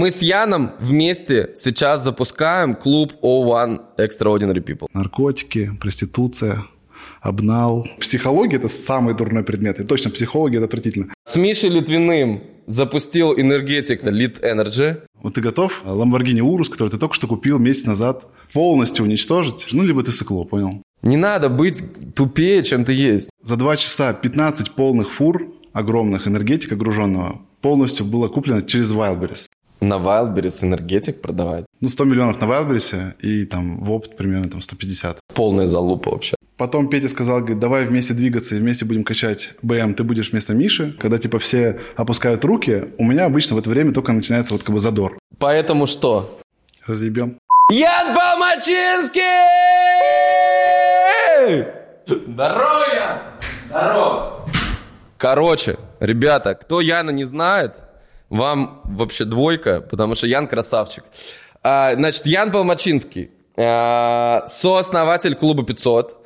Мы с Яном вместе сейчас запускаем клуб O1 Extraordinary People. Наркотики, проституция, обнал. Психология – это самый дурной предмет. И точно, психология – это отвратительно. С Мишей Литвиным запустил энергетик на Lit Energy. Вот ты готов Lamborghini Urus, который ты только что купил месяц назад, полностью уничтожить? Ну, либо ты сыкло, понял? Не надо быть тупее, чем ты есть. За два часа 15 полных фур огромных энергетика груженного полностью было куплено через Wildberries. На Wildberries энергетик продавать? Ну, 100 миллионов на Wildberries и там в опыт примерно там 150. Полная залупа вообще. Потом Петя сказал, говорит, давай вместе двигаться и вместе будем качать БМ, ты будешь вместо Миши. Когда типа все опускают руки, у меня обычно в это время только начинается вот как бы задор. Поэтому что? Разъебем. Ян Помачинский! Здорово, Ян! Здорово! Короче, ребята, кто Яна не знает, вам вообще двойка, потому что Ян красавчик. А, значит, Ян Полмачинский, а, сооснователь клуба 500,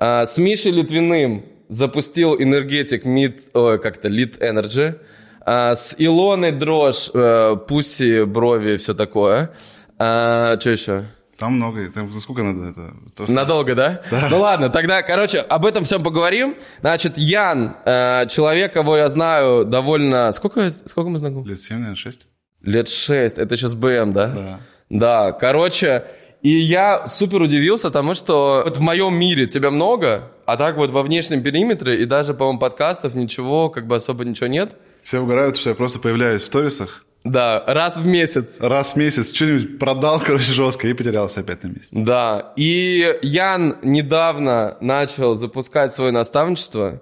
а, с Мишей Литвиным запустил энергетик Mid, как-то Lit Energy, а, с Илоной Дрожь, э, Пуси, Брови, все такое. А, что еще? Там много, там сколько надо это? Просто... Надолго, да? да? Ну ладно, тогда, короче, об этом всем поговорим. Значит, Ян, э, человек, кого я знаю довольно... Сколько, сколько мы знакомы? Лет 7, наверное, 6. Лет 6, это сейчас БМ, да? Да. Да, короче, и я супер удивился тому, что вот в моем мире тебя много, а так вот во внешнем периметре и даже, по-моему, подкастов ничего, как бы особо ничего нет. Все угорают, что я просто появляюсь в сторисах, да, раз в месяц. Раз в месяц что-нибудь продал, короче, жестко и потерялся опять на месяц. Да, и Ян недавно начал запускать свое наставничество.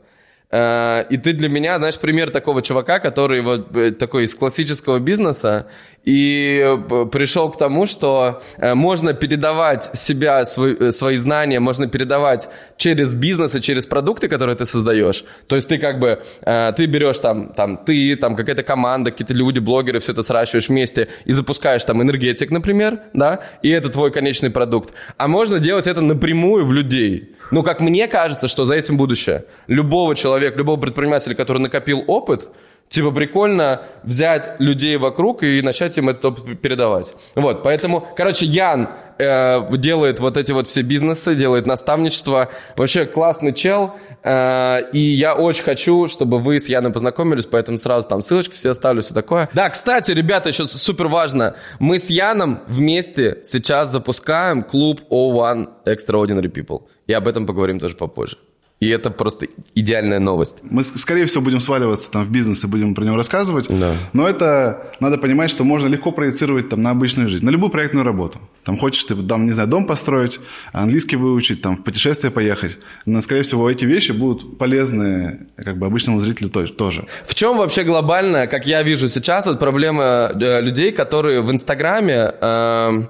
Э, и ты для меня, знаешь, пример такого чувака, который вот э, такой из классического бизнеса, и э, пришел к тому, что можно передавать себя, свой, свои знания, можно передавать через бизнес и через продукты, которые ты создаешь. То есть ты как бы, ты берешь там, там ты, там какая-то команда, какие-то люди, блогеры, все это сращиваешь вместе и запускаешь там энергетик, например, да, и это твой конечный продукт. А можно делать это напрямую в людей. Ну, как мне кажется, что за этим будущее. Любого человека, любого предпринимателя, который накопил опыт, Типа прикольно взять людей вокруг и начать им опыт передавать. Вот, поэтому, короче, Ян э, делает вот эти вот все бизнесы, делает наставничество. Вообще классный чел. Э, и я очень хочу, чтобы вы с Яном познакомились, поэтому сразу там ссылочки все оставлю, все такое. Да, кстати, ребята, еще супер важно. Мы с Яном вместе сейчас запускаем клуб O1 Extraordinary People. И об этом поговорим тоже попозже. И это просто идеальная новость. Мы, скорее всего, будем сваливаться там в бизнес и будем про него рассказывать. Да. Но это надо понимать, что можно легко проецировать там на обычную жизнь, на любую проектную работу. Там хочешь ты, там, не знаю, дом построить, английский выучить, там в путешествие поехать. Но, скорее всего, эти вещи будут полезны как бы обычному зрителю тоже. В чем вообще глобальная, как я вижу сейчас, вот проблема э, людей, которые в Инстаграме... Э,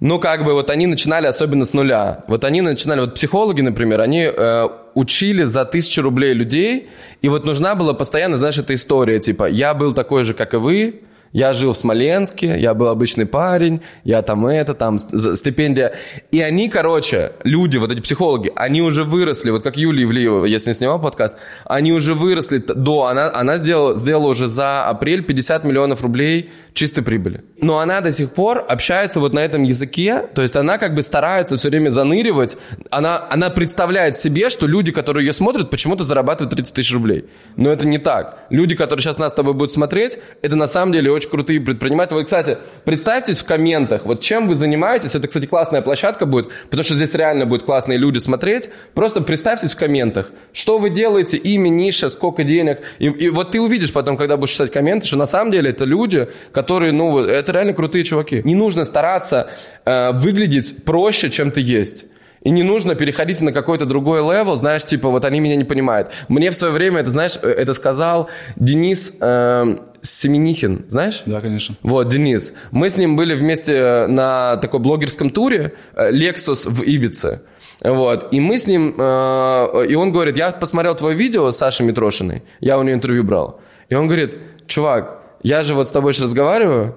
ну, как бы вот они начинали особенно с нуля. Вот они начинали, вот психологи, например, они э, учили за тысячу рублей людей, и вот нужна была постоянно, знаешь, эта история, типа, я был такой же, как и вы, я жил в Смоленске, я был обычный парень, я там это, там стипендия. И они, короче, люди, вот эти психологи, они уже выросли, вот как Юлия Ивлеева, я с ней снимал подкаст, они уже выросли до, она, она сделала, сделала уже за апрель 50 миллионов рублей чистой прибыли. Но она до сих пор общается вот на этом языке, то есть она как бы старается все время заныривать, она, она представляет себе, что люди, которые ее смотрят, почему-то зарабатывают 30 тысяч рублей. Но это не так. Люди, которые сейчас нас с тобой будут смотреть, это на самом деле очень крутые предприниматели. Вот, кстати, представьтесь в комментах, вот чем вы занимаетесь. Это, кстати, классная площадка будет, потому что здесь реально будут классные люди смотреть. Просто представьтесь в комментах, что вы делаете, имя, ниша, сколько денег. И, и вот ты увидишь потом, когда будешь читать комменты, что на самом деле это люди, которые, ну, это реально крутые чуваки. Не нужно стараться э, выглядеть проще, чем ты есть. И не нужно переходить на какой-то другой level, знаешь, типа, вот они меня не понимают. Мне в свое время, это, знаешь, э, это сказал Денис э, Семенихин, знаешь? Да, конечно. Вот, Денис. Мы с ним были вместе на такой блогерском туре э, Lexus в Ибице. Вот. И мы с ним... Э, и он говорит, я посмотрел твое видео с Сашей Митрошиной, я у нее интервью брал. И он говорит, чувак, я же вот с тобой сейчас разговариваю,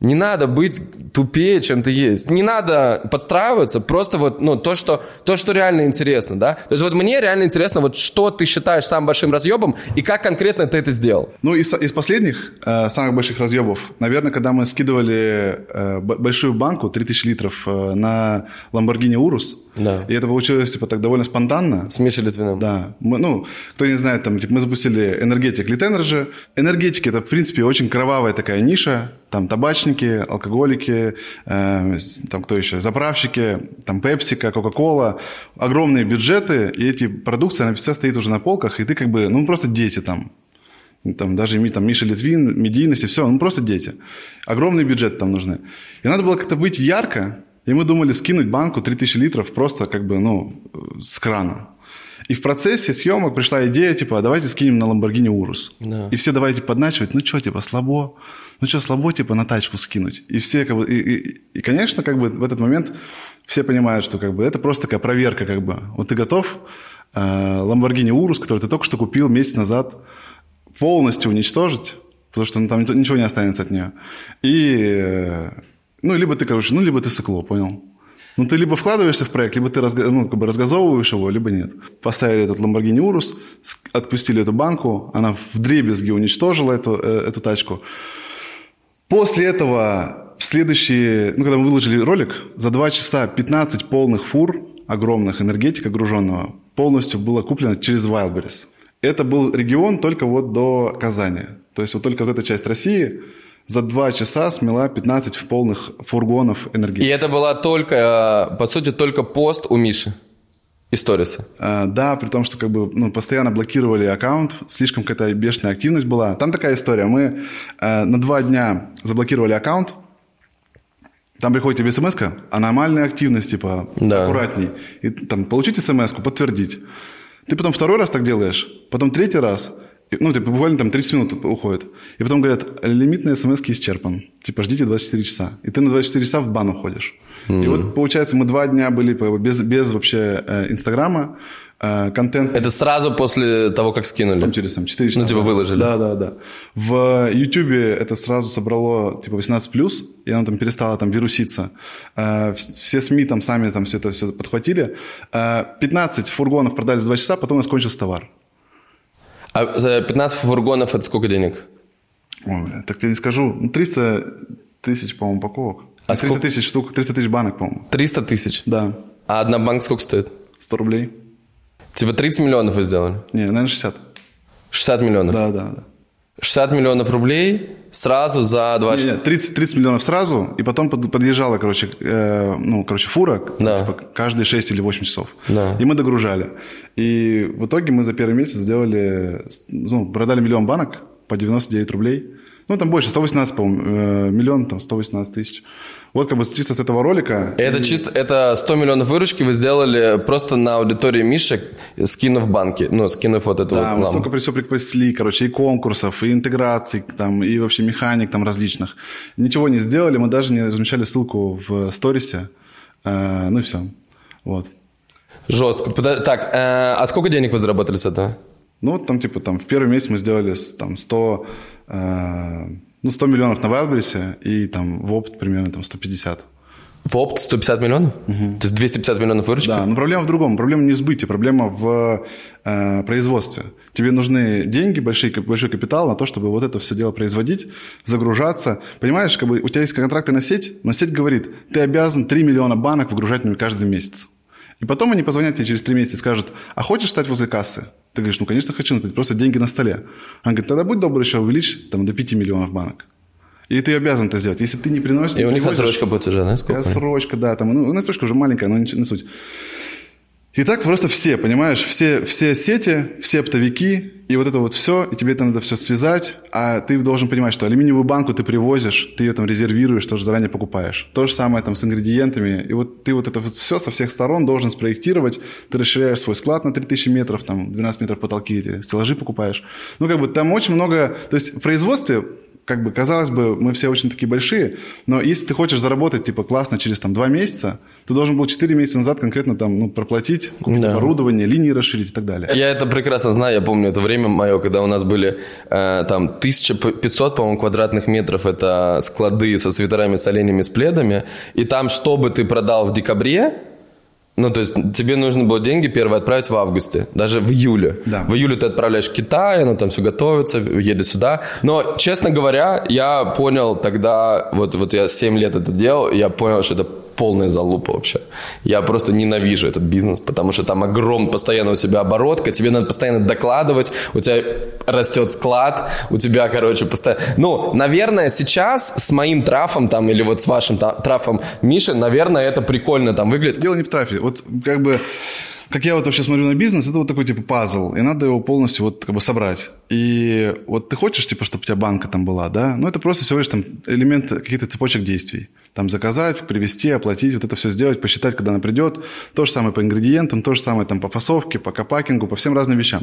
Не надо быть тупее, чем ты есть. Не надо подстраиваться, просто вот, ну, то, что, то, что реально интересно, да? То есть вот мне реально интересно, вот что ты считаешь самым большим разъебом и как конкретно ты это сделал? Ну, из, из последних э, самых больших разъебов, наверное, когда мы скидывали э, большую банку, 3000 литров, э, на Lamborghini Urus, да. И это получилось, типа, так довольно спонтанно. С Мишей Литвиным. Да. Мы, ну, кто не знает, там, типа, мы запустили энергетик Lit Energy. Энергетики – это, в принципе, очень кровавая такая ниша. Там табачники, алкоголики, э, там кто еще, заправщики, там Пепсика, Кока-Кола. Огромные бюджеты, и эти продукции, она вся стоит уже на полках, и ты как бы, ну, просто дети там. Там даже там, Миша Литвин, медийность и все, ну, просто дети. Огромный бюджет там нужны. И надо было как-то быть ярко, и мы думали скинуть банку 3000 литров просто как бы, ну, с крана. И в процессе съемок пришла идея, типа, давайте скинем на Lamborghini Urus. Да. И все давайте подначивать, ну что, типа, слабо? Ну что, слабо, типа, на тачку скинуть? И все, как бы, и, и, и, конечно, как бы в этот момент все понимают, что, как бы, это просто такая проверка, как бы. Вот ты готов э, Lamborghini Urus, который ты только что купил месяц назад, полностью уничтожить, потому что ну, там ничего не останется от нее. И э, ну, либо ты, короче, ну, либо ты сыкло, понял? Ну, ты либо вкладываешься в проект, либо ты разго, ну, как бы разгазовываешь его, либо нет. Поставили этот Lamborghini Urus, отпустили эту банку, она в дребезги уничтожила эту, э, эту тачку. После этого в следующие, ну, когда мы выложили ролик, за два часа 15 полных фур огромных энергетика груженного полностью было куплено через Wildberries. Это был регион только вот до Казани. То есть вот только вот эта часть России – за два часа смела 15 в полных фургонов энергетики. И это была только, э, по сути, только пост у Миши? Историса. А, да, при том, что как бы ну, постоянно блокировали аккаунт, слишком какая-то бешеная активность была. Там такая история. Мы э, на два дня заблокировали аккаунт, там приходит тебе смс аномальная активность, типа, да. аккуратней. И там, получить смс подтвердить. Ты потом второй раз так делаешь, потом третий раз – ну, типа, буквально там 30 минут уходит. И потом говорят, лимит на смс исчерпан. Типа, ждите 24 часа. И ты на 24 часа в бан уходишь. Mm-hmm. И вот, получается, мы два дня были без, без вообще э, Инстаграма, э, контент... Это сразу после того, как скинули? Там через там, 4 часа. Ну, типа, выложили? Да, да, да. В Ютубе это сразу собрало, типа, 18+, и оно там перестало там вируситься. Э, все СМИ там сами там все это все подхватили. 15 фургонов продали за 2 часа, потом у нас кончился товар. А за 15 фургонов это сколько денег? Ой, так я не скажу. 300 ну, тысяч, по-моему, упаковок. А 300 сколько? тысяч штук, 300 тысяч банок, по-моему. 300 тысяч? Да. А одна банка сколько стоит? 100 рублей. Типа 30 миллионов вы сделали? Не, наверное, 60. 60 миллионов? Да, да, да. 60 миллионов рублей сразу за два часа? Нет, 30, 30 миллионов сразу, и потом подъезжала, короче, э, ну, короче, фура да. типа, каждые 6 или 8 часов. Да. И мы догружали. И в итоге мы за первый месяц сделали, ну, продали миллион банок по 99 рублей. Ну, там больше, 118, по-моему, э, миллион, там, 118 тысяч. Вот как бы чисто с этого ролика. Это и... чисто, это 100 миллионов выручки вы сделали просто на аудитории Мишек, скинув банки, ну, скинув вот эту да, вот мы столько при все припасли, короче, и конкурсов, и интеграций, там, и вообще механик там различных. Ничего не сделали, мы даже не размещали ссылку в сторисе, э, ну и все. Вот. Жестко. Так, э, а сколько денег вы заработали с этого? Ну, там, типа, там, в первый месяц мы сделали там 100 Э, ну, 100 миллионов на Wildberries и там в опт примерно там 150. В опт 150 миллионов? Угу. То есть 250 миллионов выручки? Да, но проблема в другом. Проблема не в сбытии, проблема в э, производстве. Тебе нужны деньги, большой, большой капитал на то, чтобы вот это все дело производить, загружаться. Понимаешь, как бы у тебя есть контракты на сеть, но сеть говорит, ты обязан 3 миллиона банок выгружать каждый месяц. И потом они позвонят тебе через 3 месяца и скажут, а хочешь стать возле кассы? Ты говоришь, ну, конечно, хочу, но это просто деньги на столе. Он говорит, тогда будь добр еще увеличь там, до 5 миллионов банок. И ты обязан это сделать. Если ты не приносишь... И у них отсрочка будет уже, да? Сколько? Отсрочка, да. Там, ну, отсрочка уже маленькая, но не, не суть. И так просто все, понимаешь, все, все сети, все оптовики, и вот это вот все, и тебе это надо все связать, а ты должен понимать, что алюминиевую банку ты привозишь, ты ее там резервируешь, тоже заранее покупаешь. То же самое там с ингредиентами, и вот ты вот это вот все со всех сторон должен спроектировать, ты расширяешь свой склад на 3000 метров, там 12 метров потолки, эти стеллажи покупаешь. Ну, как бы там очень много, то есть в производстве как бы, казалось бы, мы все очень такие большие, но если ты хочешь заработать, типа, классно через, там, два месяца, ты должен был 4 месяца назад конкретно, там, ну, проплатить, купить да. оборудование, линии расширить и так далее. Я это прекрасно знаю, я помню это время, время мое, когда у нас были э, там 1500, по-моему, квадратных метров, это склады со свитерами, с оленями, с пледами, и там, что бы ты продал в декабре, ну, то есть тебе нужно было деньги первые отправить в августе, даже в июле. Да. В июле ты отправляешь в Китай, оно там все готовится, едет сюда. Но, честно говоря, я понял тогда, вот, вот я 7 лет это делал, я понял, что это полная залупа вообще. Я просто ненавижу этот бизнес, потому что там огром постоянно у тебя оборотка, тебе надо постоянно докладывать, у тебя растет склад, у тебя, короче, постоянно... Ну, наверное, сейчас с моим трафом там, или вот с вашим трафом Миши, наверное, это прикольно там выглядит. Дело не в трафе. Вот как бы как я вот вообще смотрю на бизнес, это вот такой типа пазл, и надо его полностью вот как бы собрать. И вот ты хочешь, типа, чтобы у тебя банка там была, да? Ну, это просто всего лишь там элемент каких-то цепочек действий. Там заказать, привезти, оплатить, вот это все сделать, посчитать, когда она придет. То же самое по ингредиентам, то же самое там по фасовке, по копакингу, по всем разным вещам.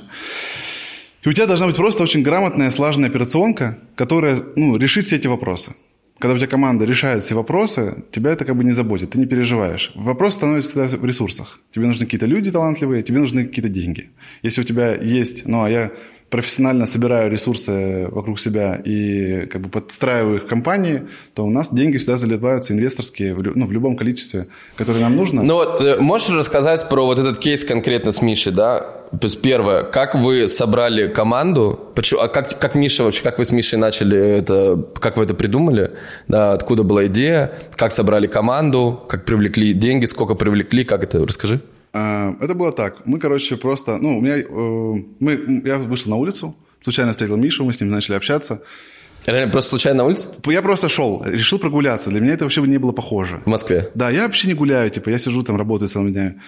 И у тебя должна быть просто очень грамотная, слаженная операционка, которая ну, решит все эти вопросы. Когда у тебя команда решает все вопросы, тебя это как бы не заботит, ты не переживаешь. Вопрос становится всегда в ресурсах. Тебе нужны какие-то люди талантливые, тебе нужны какие-то деньги. Если у тебя есть, ну а я профессионально собираю ресурсы вокруг себя и как бы подстраиваю их компании, то у нас деньги всегда заливаются инвесторские ну, в любом количестве, которое нам нужно. Ну вот, э, можешь рассказать про вот этот кейс конкретно с Мишей, да? То есть первое, как вы собрали команду, почему, а как, как Миша вообще, как вы с Мишей начали это, как вы это придумали, да, откуда была идея, как собрали команду, как привлекли деньги, сколько привлекли, как это, расскажи. А, это было так. Мы, короче, просто... Ну, у меня... Э, мы, я вышел на улицу, случайно встретил Мишу, мы с ним начали общаться. Реально, просто случайно на улице? Я просто шел, решил прогуляться. Для меня это вообще не было похоже. В Москве? Да, я вообще не гуляю, типа, я сижу там, работаю целыми днями.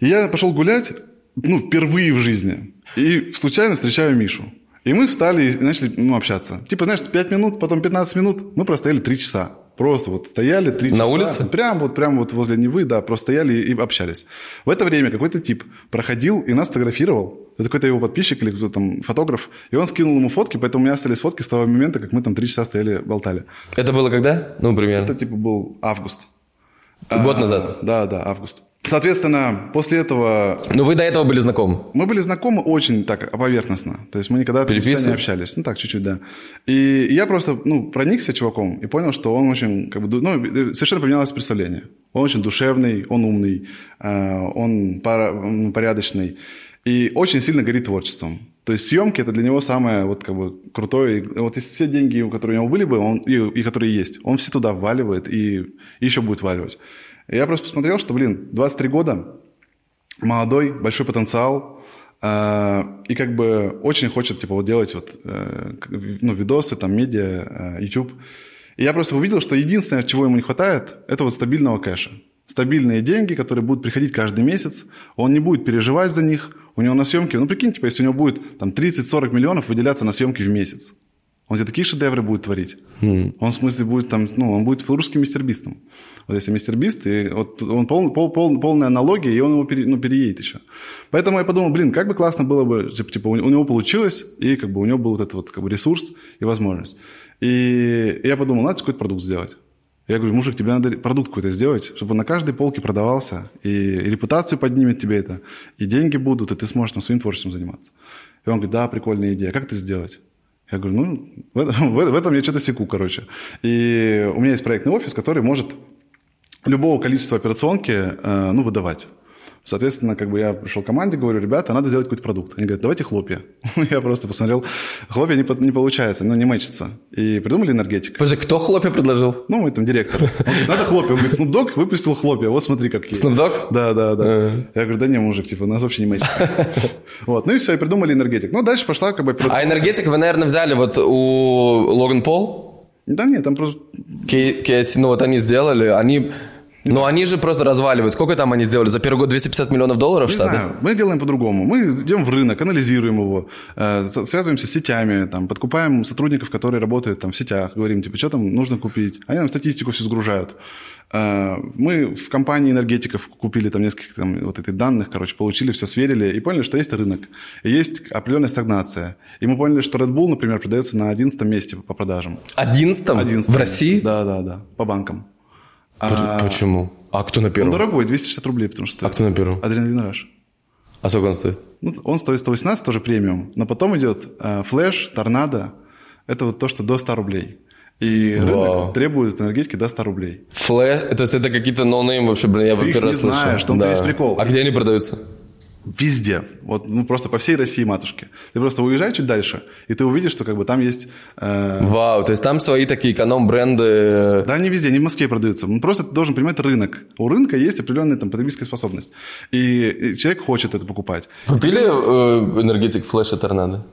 И я пошел гулять, ну, впервые в жизни. И случайно встречаю Мишу. И мы встали и начали ну, общаться. Типа, знаешь, 5 минут, потом 15 минут, мы простояли 3 часа. Просто вот стояли три часа. На улице? Прям вот, прям вот возле Невы, да, просто стояли и общались. В это время какой-то тип проходил и нас фотографировал. Это какой-то его подписчик или кто-то там фотограф. И он скинул ему фотки, поэтому у меня остались фотки с того момента, как мы там три часа стояли, болтали. Это было когда? Ну, примерно. Это типа был август. Год а, назад? Да, да, август. Соответственно, после этого... Ну, вы до этого были знакомы? Мы были знакомы очень так, поверхностно. То есть мы никогда не общались. Ну, так, чуть-чуть, да. И я просто, ну, проникся чуваком и понял, что он очень, как бы, ну, совершенно поменялось представление. Он очень душевный, он умный, э, он порядочный и очень сильно горит творчеством. То есть съемки это для него самое вот как бы крутое. Вот если все деньги, которые у него были бы, он, и, и которые есть, он все туда вваливает и, и еще будет вваливать. Я просто посмотрел, что, блин, 23 года, молодой, большой потенциал, э, и как бы очень хочет, типа, вот делать вот, э, ну, видосы, там, медиа, э, YouTube. И я просто увидел, что единственное, чего ему не хватает, это вот стабильного кэша. Стабильные деньги, которые будут приходить каждый месяц. Он не будет переживать за них. У него на съемке, ну, прикинь, типа, если у него будет там 30-40 миллионов выделяться на съемки в месяц. Он тебе такие шедевры будет творить. Mm. Он, в смысле, будет там, ну, он будет русским мистербистом. Вот если мистер Бист, и вот он пол, пол, пол, полная аналогия, и он его пере, ну, переедет еще. Поэтому я подумал, блин, как бы классно было бы, типа, у него получилось, и как бы у него был вот этот вот как бы ресурс и возможность. И я подумал, надо какой-то продукт сделать. Я говорю, мужик, тебе надо продукт какой-то сделать, чтобы на каждой полке продавался, и, и репутацию поднимет тебе это, и деньги будут, и ты сможешь там своим творчеством заниматься. И он говорит, да, прикольная идея, как это сделать? Я говорю, ну, в этом, в этом я что-то секу, короче. И у меня есть проектный офис, который может любого количества операционки э, ну, выдавать. Соответственно, как бы я пришел к команде, говорю, ребята, надо сделать какой-то продукт. Они говорят, давайте хлопья. я просто посмотрел, хлопья не, не получается, ну, не мэчится. И придумали энергетик. Подожди, кто хлопья предложил? Ну, мой там директор. Он говорит, надо хлопья. Он говорит, Snoop Dogg выпустил хлопья, вот смотри, какие. Snoop Dogg? Да, да, да. А. Я говорю, да не, мужик, типа, у нас вообще не мэчится. вот, ну и все, и придумали энергетик. Ну, дальше пошла как бы... А энергетик вы, наверное, взяли вот у Логан Пол? Да нет, там просто... Кейси, ну вот они сделали, они но они же просто разваливают. Сколько там они сделали? За первый год 250 миллионов долларов Не Штаты? знаю. Мы делаем по-другому. Мы идем в рынок, анализируем его, э, связываемся с сетями, там, подкупаем сотрудников, которые работают там, в сетях, говорим, типа, что там нужно купить. Они нам статистику все сгружают. Э, мы в компании энергетиков купили там несколько там, вот этих данных, короче, получили, все сверили и поняли, что есть рынок, и есть определенная стагнация. И мы поняли, что Red Bull, например, продается на 11 месте по продажам. 11? 11 в России? Да, да, да, по банкам. А... Почему? А кто на первом? Он дорогой, 260 рублей, потому что... А кто на первом? Adrenaline Rush. А сколько он стоит? Ну, он стоит 118, тоже премиум. Но потом идет э, Flash, Tornado. Это вот то, что до 100 рублей. И Вау. рынок требует энергетики до 100 рублей. Flash, то есть это какие-то no-name вообще, блин, я Ты первый не раз слышу. знаешь, в том-то и есть прикол. А где они продаются? Везде. Вот, ну, просто по всей России, матушки. Ты просто уезжай чуть дальше, и ты увидишь, что как бы там есть... э, Вау, то есть там свои такие эконом-бренды. Да, не везде, не в Москве продаются. Ну, Просто ты должен понимать рынок. У рынка есть определенная там, потребительская способность. И, и человек хочет это покупать. Купили э, энергетик Флэш и Торнадо?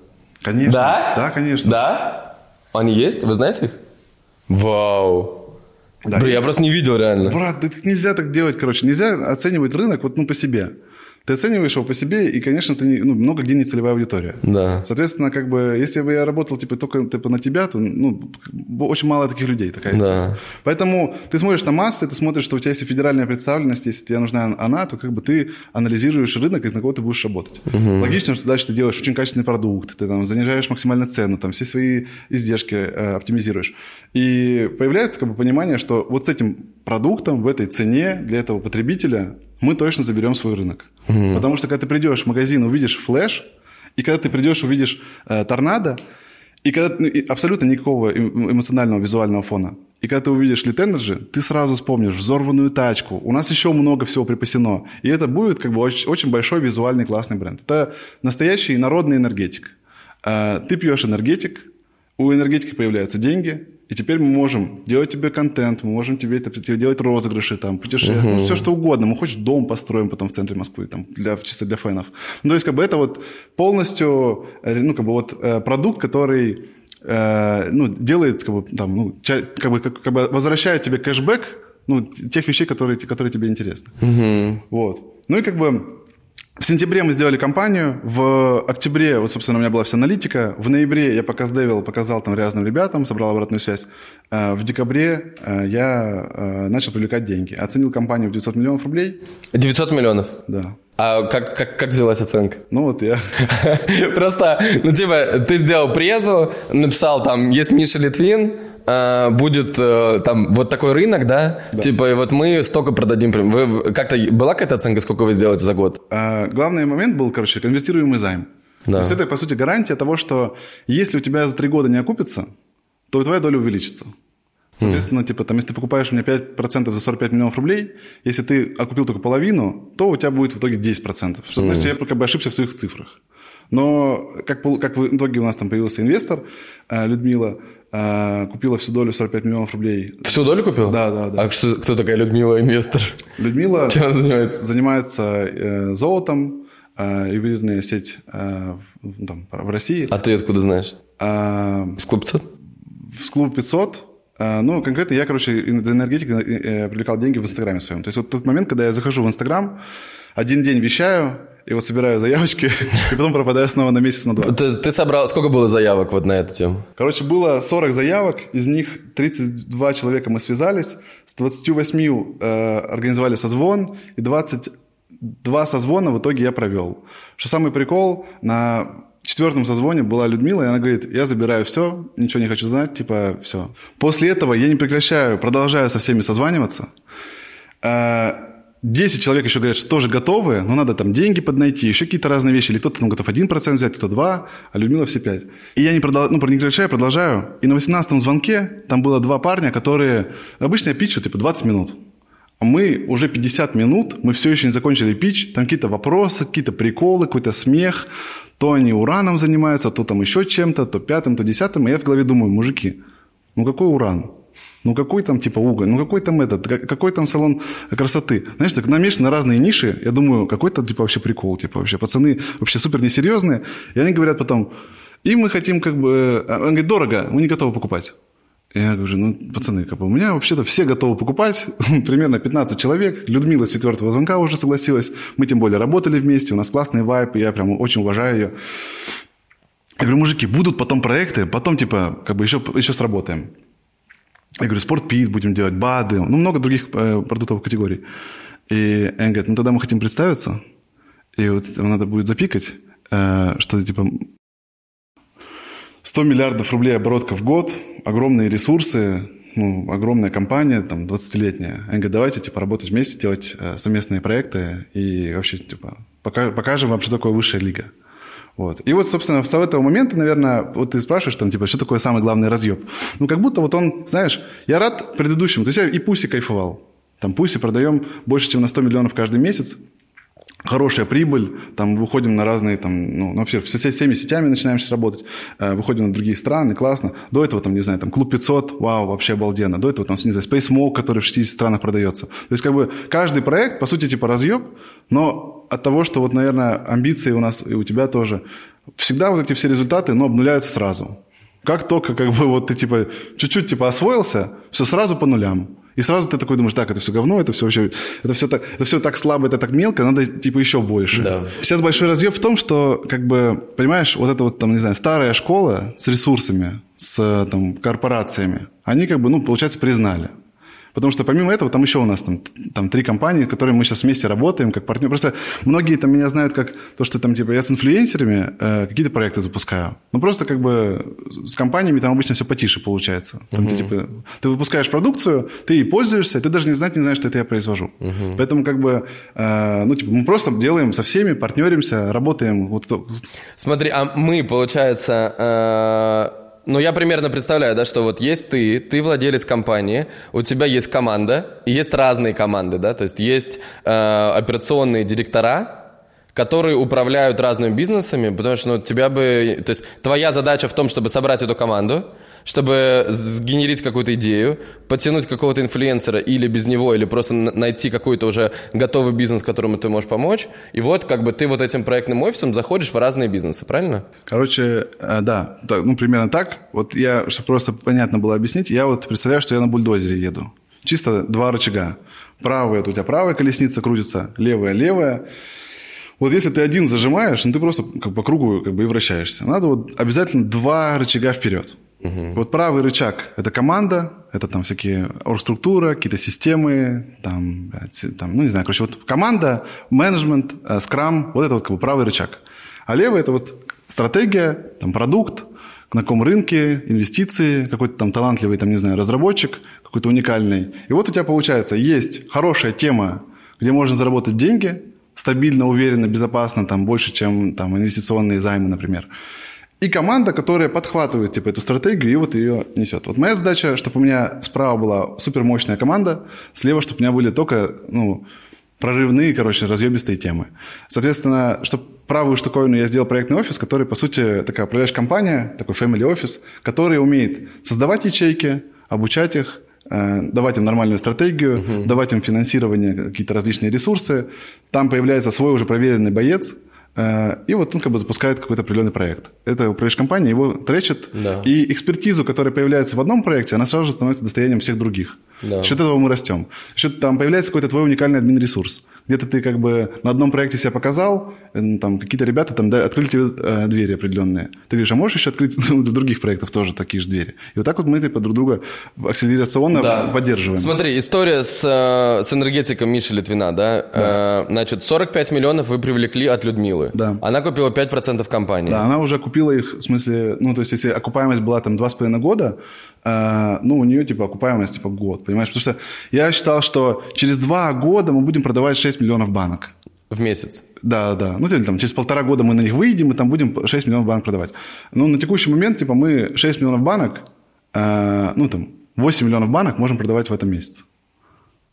Конечно. Да? Да, конечно. Да? Они есть? Вы знаете их? Вау. Да, Блин, я просто не видел реально. Брат, да нельзя так делать, короче. Нельзя оценивать рынок вот ну, по себе. Ты оцениваешь его по себе, и, конечно, ты не, ну, много где не целевая аудитория. Да. Соответственно, как бы, если бы я работал типа только типа, на тебя, то ну, очень мало таких людей такая история. Да. Поэтому ты смотришь на массы, ты смотришь, что у тебя есть федеральная представленность, если тебе нужна она, то как бы ты анализируешь рынок, из на кого ты будешь работать. Логично, что дальше ты делаешь очень качественный продукт, ты там занижаешь максимально цену, там все свои издержки э, оптимизируешь. И появляется как бы понимание, что вот с этим продуктом в этой цене для этого потребителя мы точно заберем свой рынок. Потому что когда ты придешь в магазин, увидишь флеш, и когда ты придешь, увидишь э, торнадо, и когда ну, и абсолютно никакого эм- эмоционального визуального фона. И когда ты увидишь Energy, ты сразу вспомнишь взорванную тачку. У нас еще много всего припасено. И это будет как бы очень, очень большой визуальный классный бренд. Это настоящий народный энергетик. Э, Ты пьешь энергетик, у энергетики появляются деньги, и теперь мы можем делать тебе контент, мы можем тебе, это- делать розыгрыши, там, путешествия, ну, все что угодно. Мы хочешь дом построим потом в центре Москвы, там, для, чисто для фенов. Ну, то есть, как бы это вот полностью, э, ну, как бы вот э, продукт, который э, ну, делает, как бы, там, ну, как бы, как, как бы возвращает тебе кэшбэк, ну, тех вещей, которые, которые тебе интересны. Вот. Ну и как бы в сентябре мы сделали кампанию, в октябре, вот, собственно, у меня была вся аналитика, в ноябре я показдевил, показал там разным ребятам, собрал обратную связь, Э, в декабре э, я э, начал привлекать деньги, оценил компанию в 900 миллионов рублей, 900 миллионов. да. А как, как, как взялась оценка? Ну вот я... Просто, ну, типа, ты сделал презу, написал там, есть Миша Литвин, э, будет э, там вот такой рынок, да? Типа, и вот мы столько продадим. Вы, как-то была какая-то оценка, сколько вы сделаете за год? А, Главный момент был, короче, конвертируемый займ. Да. То есть это, по сути, гарантия того, что если у тебя за три года не окупится, то твоя доля увеличится. Соответственно, типа, там, если ты покупаешь у меня 5% за 45 миллионов рублей, если ты окупил только половину, то у тебя будет в итоге 10%. Что значит, я как бы ошибся в своих цифрах. Но как, как в итоге у нас там появился инвестор, э, Людмила, купила всю долю 45 миллионов рублей. Всю долю купил? Да, да, да. А что, кто такая Людмила, инвестор? Людмила Чем она занимается? занимается э, золотом, э, ювелирная сеть э, в, там, в России. А ты откуда знаешь? А, С клуб 500? в клуб 500, э, ну, конкретно я, короче, из энергетики э, привлекал деньги в Инстаграме своем. То есть вот тот момент, когда я захожу в Инстаграм, один день вещаю, и вот собираю заявочки, и потом пропадаю снова на месяц, на два. Ты, ты собрал... Сколько было заявок вот на эту тему? Короче, было 40 заявок, из них 32 человека мы связались, с 28 э, организовали созвон, и 22 созвона в итоге я провел. Что самый прикол, на четвертом созвоне была Людмила, и она говорит, я забираю все, ничего не хочу знать, типа, все. После этого я не прекращаю, продолжаю со всеми созваниваться. Э, 10 человек еще говорят, что тоже готовы, но надо там деньги поднайти, еще какие-то разные вещи. Или кто-то там готов 1% взять, кто-то 2, а Людмила все 5. И я не, продол... ну, не прекращаю, продолжаю. И на 18-м звонке там было два парня, которые... Обычно я пичу типа 20 минут. А мы уже 50 минут, мы все еще не закончили пич, там какие-то вопросы, какие-то приколы, какой-то смех. То они ураном занимаются, то там еще чем-то, то пятым, то десятым. И я в голове думаю, мужики, ну какой уран? Ну какой там типа уголь? Ну какой там этот? Как- Какой там салон красоты? Знаешь, так намешаны на разные ниши. Я думаю, какой-то типа вообще прикол. Типа вообще пацаны вообще супер несерьезные. И они говорят потом, и мы хотим как бы... а Он говорит, дорого, мы не готовы покупать. Я говорю, ну, пацаны, как бы, у меня вообще-то все готовы покупать, примерно 15 человек. Людмила с четвертого звонка уже согласилась. Мы тем более работали вместе, у нас классный вайп, я прям очень уважаю ее. Я говорю, мужики, будут потом проекты, потом типа, как бы еще, еще сработаем. Я говорю, спортпит будем делать, БАДы, ну, много других э, продуктовых категорий. И они говорят, ну, тогда мы хотим представиться, и вот надо будет запикать, э, что типа 100 миллиардов рублей оборотка в год, огромные ресурсы, ну, огромная компания, там, 20-летняя. Они говорят, давайте, типа, работать вместе, делать э, совместные проекты и вообще, типа, Пока, покажем вам, что такое высшая лига. Вот. И вот, собственно, с этого момента, наверное, вот ты спрашиваешь, там, типа, что такое самый главный разъеб? Ну, как будто вот он, знаешь, я рад предыдущему. То есть я и Пуси кайфовал. Там Пуси продаем больше, чем на 100 миллионов каждый месяц хорошая прибыль, там выходим на разные, там, ну, вообще, со всеми сетями начинаем сейчас работать, э, выходим на другие страны, классно. До этого, там, не знаю, там, Клуб 500, вау, вообще обалденно. До этого, там, не знаю, Space Smoke, который в 60 странах продается. То есть, как бы, каждый проект, по сути, типа, разъеб, но от того, что, вот, наверное, амбиции у нас и у тебя тоже, всегда вот эти все результаты, но обнуляются сразу. Как только, как бы, вот ты, типа, чуть-чуть, типа, освоился, все сразу по нулям. И сразу ты такой думаешь, так, это все говно, это все вообще, это все так, это все так слабо, это так мелко, надо типа еще больше. Да. Сейчас большой разъем в том, что, как бы, понимаешь, вот эта вот, там, не знаю, старая школа с ресурсами, с там, корпорациями, они как бы, ну, получается, признали. Потому что помимо этого там еще у нас там, там три компании, с которыми мы сейчас вместе работаем как партнеры. Просто многие там меня знают как то, что там типа я с инфлюенсерами э, какие-то проекты запускаю. Ну просто как бы с компаниями там обычно все потише получается. Там угу. ты типа ты выпускаешь продукцию, ты ей пользуешься, ты даже не знать не знаешь, что это я произвожу. Угу. Поэтому как бы э, ну типа мы просто делаем со всеми, партнеримся, работаем. Вот. Смотри, а мы получается э ну, я примерно представляю, да, что вот есть ты, ты владелец компании, у тебя есть команда, и есть разные команды, да, то есть есть э, операционные директора, которые управляют разными бизнесами, потому что ну, тебя бы... То есть твоя задача в том, чтобы собрать эту команду, чтобы сгенерить какую-то идею, подтянуть какого-то инфлюенсера или без него, или просто найти какой-то уже готовый бизнес, которому ты можешь помочь. И вот как бы ты вот этим проектным офисом заходишь в разные бизнесы, правильно? Короче, э, да, ну примерно так. Вот я, чтобы просто понятно было объяснить, я вот представляю, что я на бульдозере еду. Чисто два рычага. Правая, у тебя правая колесница крутится, левая, левая. Вот если ты один зажимаешь, ну ты просто как по кругу как бы и вращаешься. Надо вот обязательно два рычага вперед. Угу. Вот правый рычаг – это команда, это там всякие оргструктура, какие-то системы, там, там, ну не знаю, короче, вот команда, менеджмент, э, скрам, вот это вот как бы правый рычаг. А левый – это вот стратегия, там продукт, на каком рынке, инвестиции, какой-то там талантливый, там, не знаю, разработчик, какой-то уникальный. И вот у тебя получается, есть хорошая тема, где можно заработать деньги, стабильно, уверенно, безопасно, там, больше, чем там, инвестиционные займы, например. И команда, которая подхватывает типа, эту стратегию и вот ее несет. Вот моя задача, чтобы у меня справа была супер мощная команда, слева, чтобы у меня были только ну, прорывные, короче, разъебистые темы. Соответственно, чтобы правую штуковину я сделал проектный офис, который, по сути, такая управляющая компания, такой family офис, который умеет создавать ячейки, обучать их, э, давать им нормальную стратегию, uh-huh. давать им финансирование, какие-то различные ресурсы. Там появляется свой уже проверенный боец – и вот он как бы запускает какой-то определенный проект. Это управляющая компания его тречит, да. и экспертизу, которая появляется в одном проекте, она сразу же становится достоянием всех других. Да. За счет этого мы растем. За счет там появляется какой-то твой уникальный админ-ресурс. Где-то ты как бы на одном проекте себя показал, э, там какие-то ребята там да, открыли тебе э, двери определенные. Ты говоришь, а можешь еще открыть для других проектов тоже такие же двери? И вот так вот мы типа друг друга акселерационно да. поддерживаем. Смотри, история с, э, с энергетиком Миши Литвина, да? да. Э, значит, 45 миллионов вы привлекли от Людмилы. Да. Она купила 5% компании. Да, она уже купила их, в смысле, ну, то есть, если окупаемость была там 2,5 года, э, ну, у нее, типа, окупаемость, типа, год, понимаешь? Потому что я считал, что через два года мы будем продавать 6 миллионов банок. В месяц? Да, да. Ну, или там через полтора года мы на них выйдем, и там будем 6 миллионов банок продавать. Ну, на текущий момент, типа, мы 6 миллионов банок, э, ну, там, 8 миллионов банок можем продавать в этом месяце.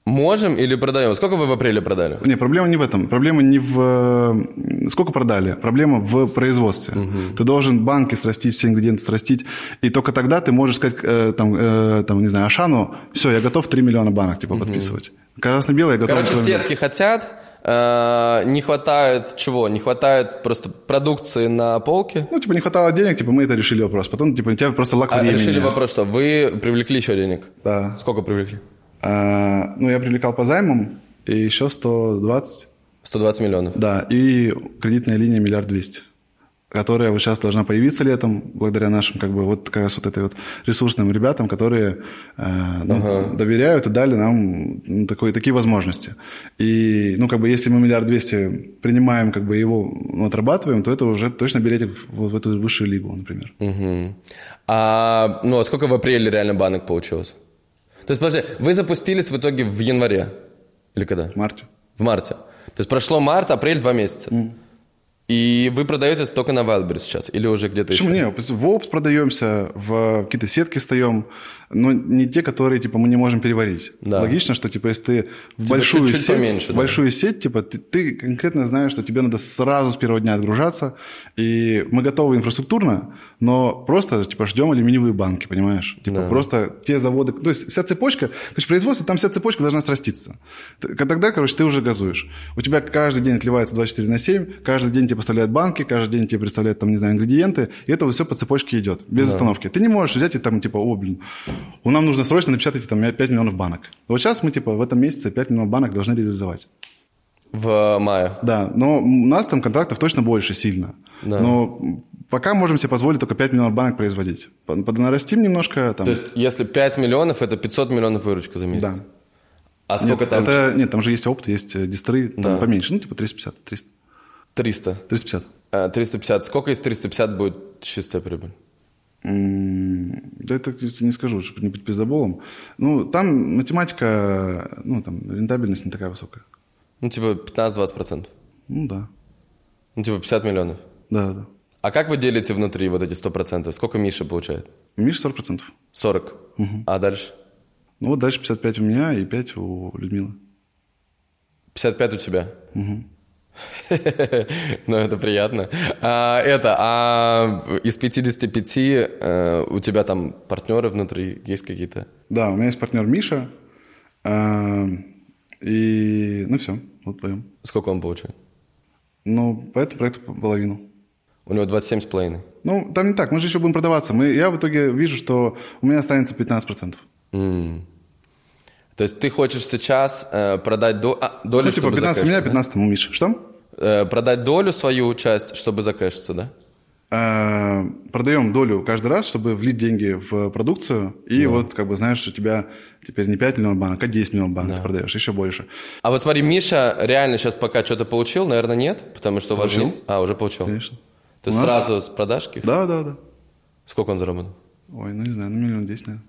Можем или продаем? Сколько вы в апреле продали? Не, проблема не в этом. Проблема не в... Э, сколько продали? Проблема в производстве. Угу. Ты должен банки срастить, все ингредиенты срастить. И только тогда ты можешь сказать, э, там, э, там, не знаю, Ашану, все, я готов 3 миллиона банок типа, угу. подписывать. Красно-белое готов. Короче, сетки хотят, э, не хватает чего? Не хватает просто продукции на полке? Ну, типа, не хватало денег, типа, мы это решили вопрос. Потом, типа, у тебя просто лак а времени. решили вопрос, что вы привлекли еще денег? Да. Сколько привлекли? А, ну, я привлекал по займам и еще 120. 120 миллионов? Да, и кредитная линия миллиард двести которая вот сейчас должна появиться летом, благодаря нашим, как бы, вот как раз вот этой вот ресурсным ребятам, которые э, ну, ага. доверяют и дали нам ну, такой, такие возможности. И, ну, как бы, если мы миллиард двести принимаем, как бы, его ну, отрабатываем, то это уже точно билетик в, в эту высшую лигу, например. Угу. А, ну, а сколько в апреле реально банок получилось? То есть, подожди, вы запустились в итоге в январе? Или когда? В марте. В марте. То есть прошло март, апрель, два месяца. И вы продаетесь только на Wildberries сейчас? Или уже где-то Почему еще? не? В Опт продаемся, в какие-то сетки встаем, но не те, которые, типа, мы не можем переварить. Да. Логично, что, типа, если ты в Типа, большую, чуть-чуть сеть, поменьше, да. большую сеть, типа, ты, ты конкретно знаешь, что тебе надо сразу с первого дня отгружаться, и мы готовы инфраструктурно, но просто, типа, ждем алюминиевые банки, понимаешь? Типа, Да. просто те заводы, то есть вся цепочка, короче, производство, там вся цепочка должна сраститься. Тогда, короче, ты уже газуешь. У тебя каждый день отливается 24 на 7, каждый день тебе поставляют банки, каждый день тебе представляют, там, не знаю, ингредиенты, и это вот все по цепочке идет, без остановки. Ты не можешь взять и там, типа, о, блин, у нам нужно срочно напечатать там 5 миллионов банок. Вот сейчас мы, типа, в этом месяце 5 миллионов банок должны реализовать. В мае. Да, но у нас там контрактов точно больше сильно. Да. Но пока можем себе позволить только 5 миллионов банок производить. Под- Поднарастим немножко. Там, То есть, если 5 миллионов, это 500 миллионов выручка за месяц? Да. А сколько нет, там? Это, нет, там же есть опыт, есть э, дистры, там Да. поменьше. Ну, типа 350, 300, 300. 350. А, 350. Сколько из 350 будет чистая прибыль? Да это не скажу, чтобы не быть пиздоболом. Ну, там математика, ну, там, рентабельность не такая высокая. Ну, типа 15-20%. Ну, да. Ну, типа 50 миллионов. Да, да. А как вы делите внутри вот эти 100%? Сколько Миша получает? Миша 40%. 40. А дальше? Ну, вот дальше 55 у меня и 5 у Людмилы. 55 у тебя? Ну, это приятно. А, это, а из 55 э, у тебя там партнеры внутри есть какие-то? Да, у меня есть партнер Миша. а, И, ну, все, вот вдвоем. Сколько он получает? Ну, по этому проекту половину. У него 27,5. Ну, там не так, мы же еще будем продаваться. Мы, я в итоге вижу, что у меня останется 15%. М. То есть ты хочешь сейчас э, продать до, а, долю, Ну, типа чтобы 15 у меня, закэшиться, 15 у Миши. Что? да? Э, продать долю свою часть, чтобы закэшиться, да? Э, продаем долю каждый раз, чтобы влить деньги в продукцию. И вот, как бы, знаешь, у тебя теперь не 5 миллионов банок, а 10 миллионов банок ты продаешь, еще больше. А вот смотри, Миша реально сейчас пока что-то получил, наверное, нет, потому что. Получил. А, уже получил. Конечно. То есть нас- сразу с продажки? Да, да, да. Сколько он заработал? Ой, ну не знаю, ну миллион 10, наверное.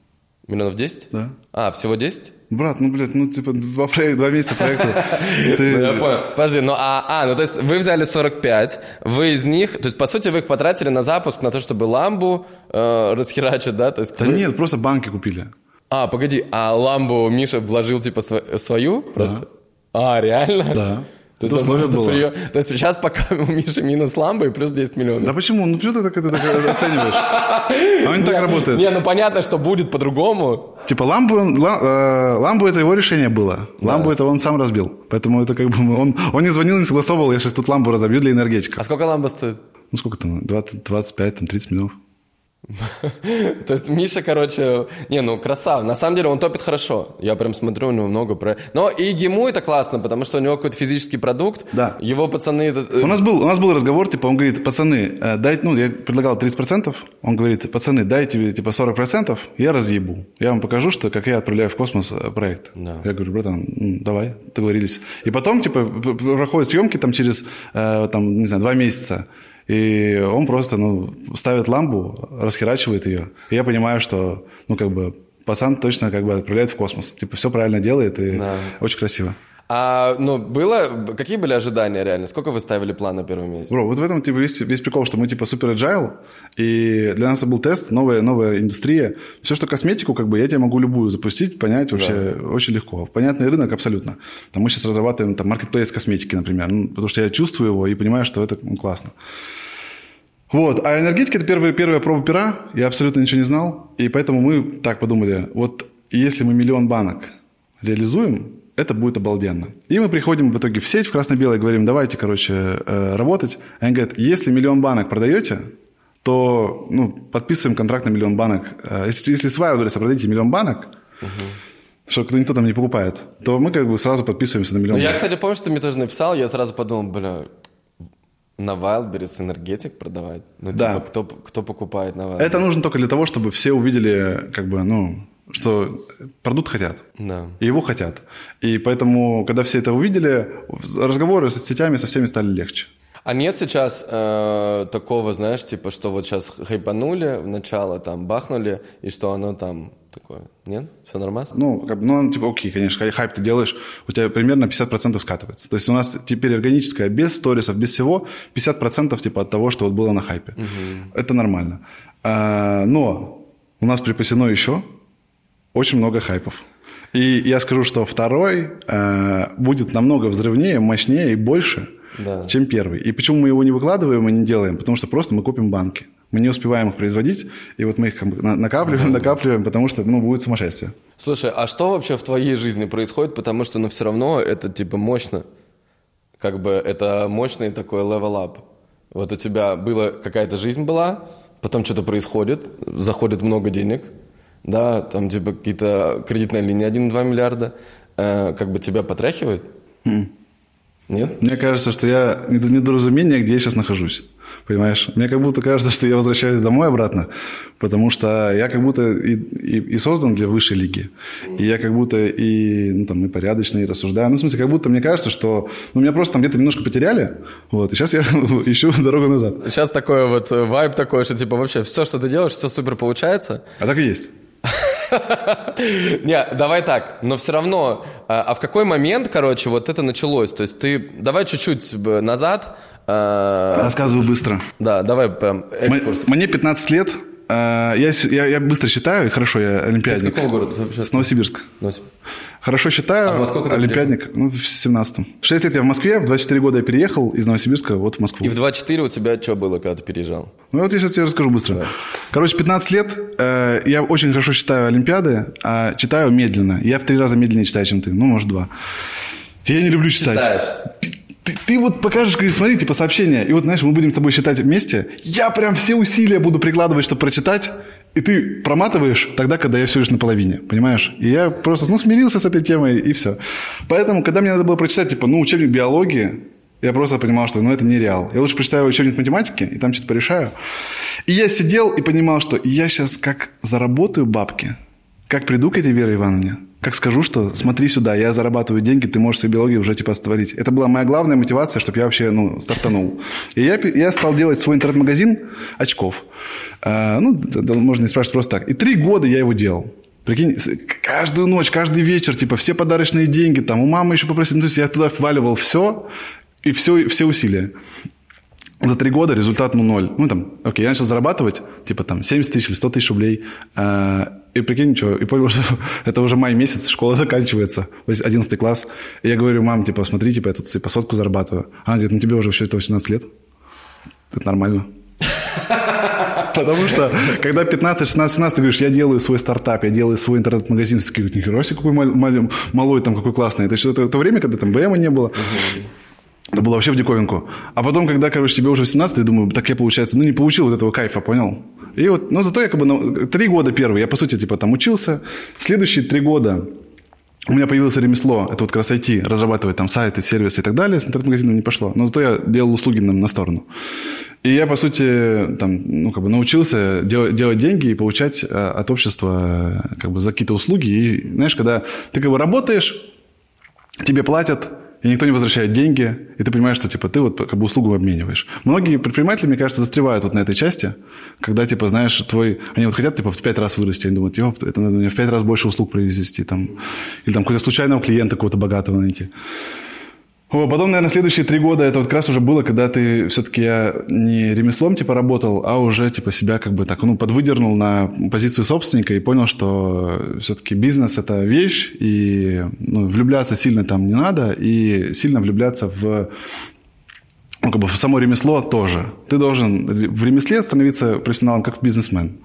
Миллионов 10? Да. А, всего 10? Брат, ну, блядь, ну, типа, два, проекта, два месяца проекта. Ты- Ну, я понял. Подожди, ну а, а, ну то есть вы взяли 45, вы из них, то есть по сути вы их потратили на запуск, на то, чтобы ламбу э, расхерачить, да? То есть Да вы- нет, просто банки купили. А, погоди, а ламбу Миша вложил типа св- свою просто? А, реально? Да. То есть, условие было. приё- То есть сейчас пока у Миши минус ламба и плюс 10 миллионов. Да почему? Ну, почему ты так это оцениваешь? А он не так работает. Не, ну понятно, что будет по-другому. Типа ламбу, э, ламбу это его решение было. Ламбу это он сам разбил. Поэтому это как бы он, он не звонил, не согласовывал, я сейчас тут ламбу разобью для энергетиков. А сколько ламба стоит? Ну сколько там? 20, 25, там 30 миллионов. То есть Миша, короче, не, ну красав. На самом деле он топит хорошо. Я прям смотрю, у него много про... Но и ему это классно, потому что у него какой-то физический продукт. Да. Его пацаны... э, У нас был, у нас был разговор, типа, он говорит, пацаны, э, дайте, ну, я предлагал 30%, он говорит, пацаны, дайте, типа, 40%, я разъебу. Я вам покажу, что, как я отправляю в космос э, проект. Да. Я говорю, братан, м, давай, договорились. И потом, типа, проходят съемки там через, там, не знаю, два месяца, и он просто, ну, ставит ламбу, расхерачивает ее. И я понимаю, что, ну, как бы, пацан точно, как бы, отправляет в космос. Типа, все правильно делает, и Да. очень красиво. А, ну, было... Какие были ожидания реально? Сколько вы ставили план на первый месяц? Бро, вот в этом типа весь, весь прикол, что мы типа супер agile, и для нас это был тест, новая, новая индустрия. Все, что косметику, как бы я тебе могу любую запустить, понять вообще очень легко. Понятный рынок абсолютно. Там мы сейчас разрабатываем там маркетплейс косметики, например, ну, потому что я чувствую его и понимаю, что это ну, классно. Вот, а энергетика – это первая, первая проба пера, я абсолютно ничего не знал, и поэтому мы так подумали, вот если мы миллион банок реализуем, это будет обалденно. И мы приходим в итоге в сеть в красно-белое, говорим, давайте, короче, э, работать. И они говорят, если миллион банок продаете, то ну, подписываем контракт на миллион банок. Э, Если, если с Wildberries продадите миллион банок, что кто- никто там не покупает, то мы как бы сразу подписываемся на миллион Ну, я, банок. кстати, помню, что ты мне тоже написал, я сразу подумал, бля, на Wildberries энергетик продавать? Ну, Да. типа, кто, кто покупает на Wildberries? Это нужно только для того, чтобы все увидели, как бы, ну, что продукт хотят. Да. И его хотят. И поэтому, когда все это увидели, разговоры с сетями со всеми стали легче. А нет сейчас э, такого, знаешь, типа, что вот сейчас хайпанули в начало, там, бахнули, и что оно там такое. Нет? Все нормально? Ну, как ну, типа, окей, конечно, хайп ты делаешь, у тебя примерно 50% скатывается. То есть у нас теперь органическое, без сторисов, без всего, 50% типа от того, что вот было на хайпе. Угу. Это нормально. А, но у нас припасено еще очень много хайпов. И я скажу, что второй э, будет намного взрывнее, мощнее и больше, да. чем первый. И почему мы его не выкладываем и не делаем? Потому что просто мы купим банки. Мы не успеваем их производить, и вот мы их накапливаем, накапливаем, потому что, ну, будет сумасшествие. Слушай, а что вообще в твоей жизни происходит? Потому что, ну, все равно это, типа, мощно. Как бы это мощный такой level up. Вот у тебя была какая-то жизнь была, потом что-то происходит, заходит много денег, да, там, типа, какие-то кредитные линии 1-2 миллиарда, э, как бы тебя потряхивает? Mm. Нет? Мне кажется, что я недоразумение, где я сейчас нахожусь. Понимаешь? Мне как будто кажется, что я возвращаюсь домой обратно, потому что я как будто и, и, и создан для высшей лиги. И я как будто и, ну, там, и порядочный, и рассуждаю. Ну, в смысле, как будто мне кажется, что ну, меня просто там где-то немножко потеряли, вот, и сейчас я ищу дорогу назад. Сейчас такой вот вайб такой, что типа вообще все, что ты делаешь, все супер получается. А так и есть. Не, давай так, но все равно, а, а в какой момент, короче, вот это началось? То есть ты, давай чуть-чуть назад. А, Рассказываю быстро. Да, давай прям экскурс. Мне 15 лет, а, я, я, я быстро считаю, хорошо, я олимпиадник. С какого города? Вообще? С Новосибирска. Новосибирск. Хорошо считаю, а в Москву олимпиадник, переехал? ну, в 17-м. 6 лет я в Москве, в 24 года я переехал из Новосибирска вот в Москву. И в 24 у тебя что было, когда ты переезжал? Ну, вот я сейчас тебе расскажу быстро. Да. Короче, 15 лет, э, я очень хорошо считаю олимпиады, а читаю медленно. Я в три раза медленнее читаю, чем ты, ну, может, два. Я не люблю читать. Читаешь? Ты, ты вот покажешь, говоришь, смотри, типа сообщение, и вот, знаешь, мы будем с тобой считать вместе, я прям все усилия буду прикладывать, чтобы прочитать, и ты проматываешь тогда, когда я все лишь наполовине, понимаешь? И я просто, ну, смирился с этой темой, и все. Поэтому, когда мне надо было прочитать, типа, ну, учебник биологии, я просто понимал, что ну, это не реал. Я лучше прочитаю учебник математики, и там что-то порешаю. И я сидел и понимал, что я сейчас как заработаю бабки, как приду к этой Вере Ивановне, как скажу, что смотри сюда, я зарабатываю деньги, ты можешь свою биологию уже типа створить. Это была моя главная мотивация, чтобы я вообще ну, стартанул. И я, я стал делать свой интернет-магазин очков. А, ну, можно не спрашивать просто так. И три года я его делал. Прикинь, каждую ночь, каждый вечер, типа, все подарочные деньги, там, у мамы еще попросили. Ну, то есть я туда вваливал все, и все, все усилия. За три года результат, ну, ноль. Ну, там, окей, я начал зарабатывать, типа, там, 70 тысяч или 100 тысяч рублей. А, и прикинь, что, и понял, что это уже май месяц, школа заканчивается, 11 класс. И я говорю, мам, типа, смотри, типа, я тут типа, сотку зарабатываю. Она говорит, ну тебе уже все это 18 лет. Это нормально. Потому что, когда 15, 16, 17, ты говоришь, я делаю свой стартап, я делаю свой интернет-магазин, все такие, нихера себе, какой малой там, какой классный. Это еще то, то время, когда там БМа не было. Это было вообще в диковинку. А потом, когда, короче, тебе уже 18, я думаю, так я, получается, ну, не получил вот этого кайфа, понял? И вот, но зато я как бы ну, три года первые, я, по сути, типа там учился. Следующие три года у меня появилось ремесло, это вот как раз IT, разрабатывать там сайты, сервисы и так далее. С интернет-магазином не пошло. Но зато я делал услуги на, на сторону. И я, по сути, там, ну, как бы научился делать, делать деньги и получать э, от общества э, как бы за какие-то услуги. И, знаешь, когда ты как бы работаешь, тебе платят, и никто не возвращает деньги, и ты понимаешь, что типа ты вот как бы услугу обмениваешь. Многие предприниматели, мне кажется, застревают вот на этой части, когда типа знаешь твой, они вот хотят типа в пять раз вырасти, они думают, ёп, это надо мне в пять раз больше услуг произвести там, или там какого-то случайного клиента какого-то богатого найти. Потом, наверное, следующие три года это вот как раз уже было, когда ты все-таки я не ремеслом типа работал, а уже типа себя как бы так, ну, подвыдернул на позицию собственника и понял, что все-таки бизнес – это вещь, и ну, влюбляться сильно там не надо, и сильно влюбляться в ну, как бы в само ремесло тоже. Ты должен в ремесле становиться профессионалом, как бизнесмен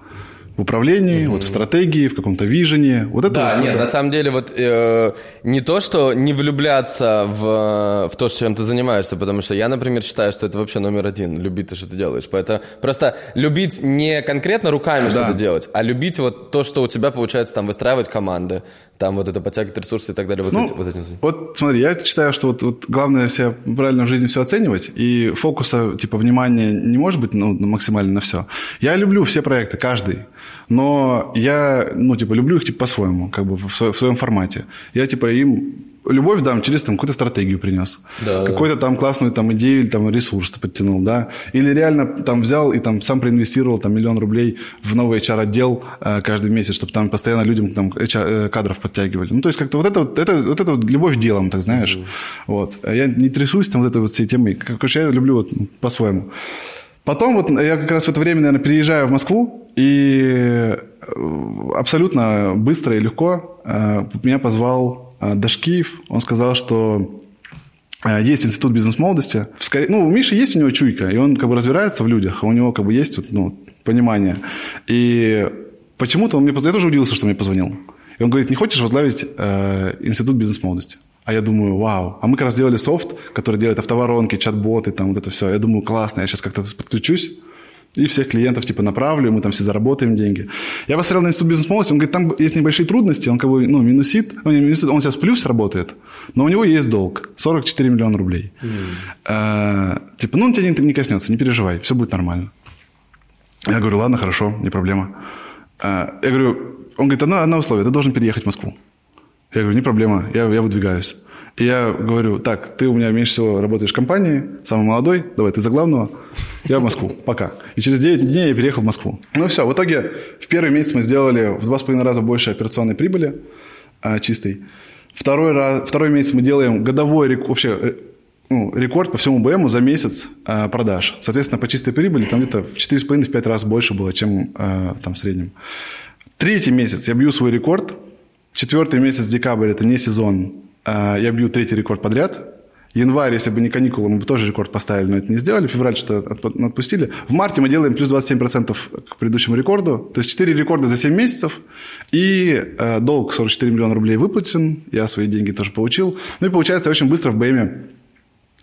в управлении, mm-hmm. вот в стратегии, в каком-то вижении. Вот это да, вот, нет, на самом деле вот э, не то, что не влюбляться в, в то, чем ты занимаешься, потому что я, например, считаю, что это вообще номер один, любить то, что ты делаешь. Поэтому просто любить не конкретно руками да. что-то делать, а любить вот то, что у тебя получается там выстраивать команды, там вот это подтягивать ресурсы и так далее. Вот, ну, эти, вот, этим. вот смотри, я считаю, что вот, вот главное себя правильно в жизни все оценивать, и фокуса, типа, внимания не может быть ну, максимально на все. Я люблю все проекты, каждый. Но я, ну, типа, люблю их, типа, по-своему, как бы в, в своем формате. Я, типа, им любовь, да, через там какую-то стратегию принес. Да. Какую-то там классную там идею или там ресурс подтянул, да. Или реально там взял и там сам проинвестировал там миллион рублей в новый HR-отдел э, каждый месяц, чтобы там постоянно людям там HR, э, кадров подтягивали. Ну, то есть как-то вот это вот, это, вот это вот любовь делом, так знаешь. Mm-hmm. Вот. Я не трясусь там вот этой вот всей темой. Короче, я люблю вот по-своему. Потом вот я как раз в это время, наверное, переезжаю в Москву, и э, абсолютно быстро и легко э, меня позвал Дашкиев. Он сказал, что есть институт бизнес-молодости. Ну, у Миши есть у него чуйка, и он как бы разбирается в людях, а у него как бы есть вот, ну, понимание. И почему-то он мне позвонил, я тоже удивился, что мне позвонил. И он говорит, не хочешь возглавить э, институт бизнес-молодости? А я думаю, вау. А мы как раз делали софт, который делает автоворонки, чат-боты, там вот это все. Я думаю, классно, я сейчас как-то подключусь и всех клиентов типа направлю, мы там все заработаем деньги. Я посмотрел на институт бизнес-молодости, он говорит, там есть небольшие трудности, он как бы, ну, минусит, ну, не минусит, он сейчас плюс работает, но у него есть долг, 44 миллиона рублей. Mm. А, типа, ну, он тебя не, не коснется, не переживай, все будет нормально. Я говорю, ладно, хорошо, не проблема. А, я говорю, он говорит, одно, одно условие, ты должен переехать в Москву. Я говорю, не проблема, я, я выдвигаюсь. Я говорю, так, ты у меня меньше всего работаешь в компании, самый молодой, давай, ты за главного, я в Москву, пока. И через 9 дней я переехал в Москву. Ну все, в итоге в первый месяц мы сделали в два с половиной раза больше операционной прибыли а, чистой. Второй, раз, второй месяц мы делаем годовой вообще э, ну, рекорд по всему БМу за месяц а, продаж. Соответственно, по чистой прибыли там где-то в 4,5-5 раз больше было, чем а, там в среднем. Третий месяц я бью свой рекорд – Четвертый месяц, декабрь, это не сезон. А, я бью третий рекорд подряд. Январь, если бы не каникулы, мы бы тоже рекорд поставили, но это не сделали. Февраль что-то отпустили. В марте мы делаем плюс 27% к предыдущему рекорду. То есть 4 рекорда за 7 месяцев. И э, долг 44 миллиона рублей выплатен. Я свои деньги тоже получил. Ну и получается, очень быстро в БМе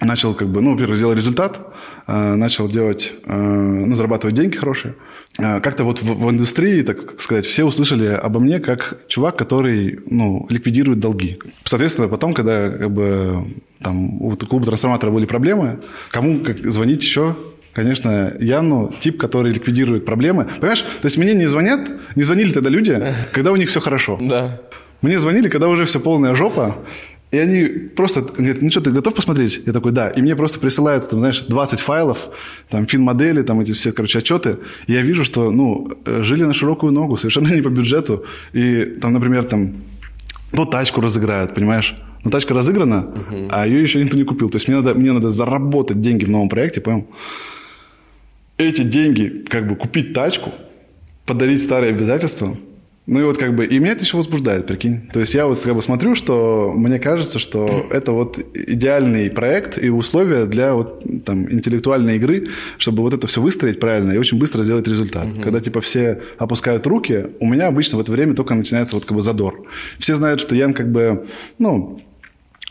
начал как бы, ну, во-первых, сделал результат, э, начал делать, э, ну, зарабатывать деньги хорошие. Э, как-то вот в, в индустрии, так сказать, все услышали обо мне как чувак, который, ну, ликвидирует долги. Соответственно, потом, когда как бы там у клуба трансформатора были проблемы, кому как, звонить еще Конечно, Яну тип, который ликвидирует проблемы. Понимаешь, то есть мне не звонят, не звонили тогда люди, когда у них все хорошо. Да. Мне звонили, когда уже все полная жопа, и они просто говорят, ну что, ты готов посмотреть? Я такой, да. И мне просто присылают, там, знаешь, 20 файлов, там, фин-модели, там, эти все, короче, отчеты. И я вижу, что, ну, жили на широкую ногу, совершенно не по бюджету. И там, например, там, ну, тачку разыграют, понимаешь? Ну, тачка разыграна, uh-huh. а ее еще никто не купил. То есть мне надо, мне надо заработать деньги в новом проекте, понял? Эти деньги, как бы, купить тачку, подарить старые обязательства – ну и вот как бы, и меня это еще возбуждает, прикинь. То есть я вот как бы смотрю, что мне кажется, что это вот идеальный проект и условия для вот там интеллектуальной игры, чтобы вот это все выстроить правильно и очень быстро сделать результат. Угу. Когда типа все опускают руки, у меня обычно в это время только начинается вот как бы задор. Все знают, что Ян как бы, ну,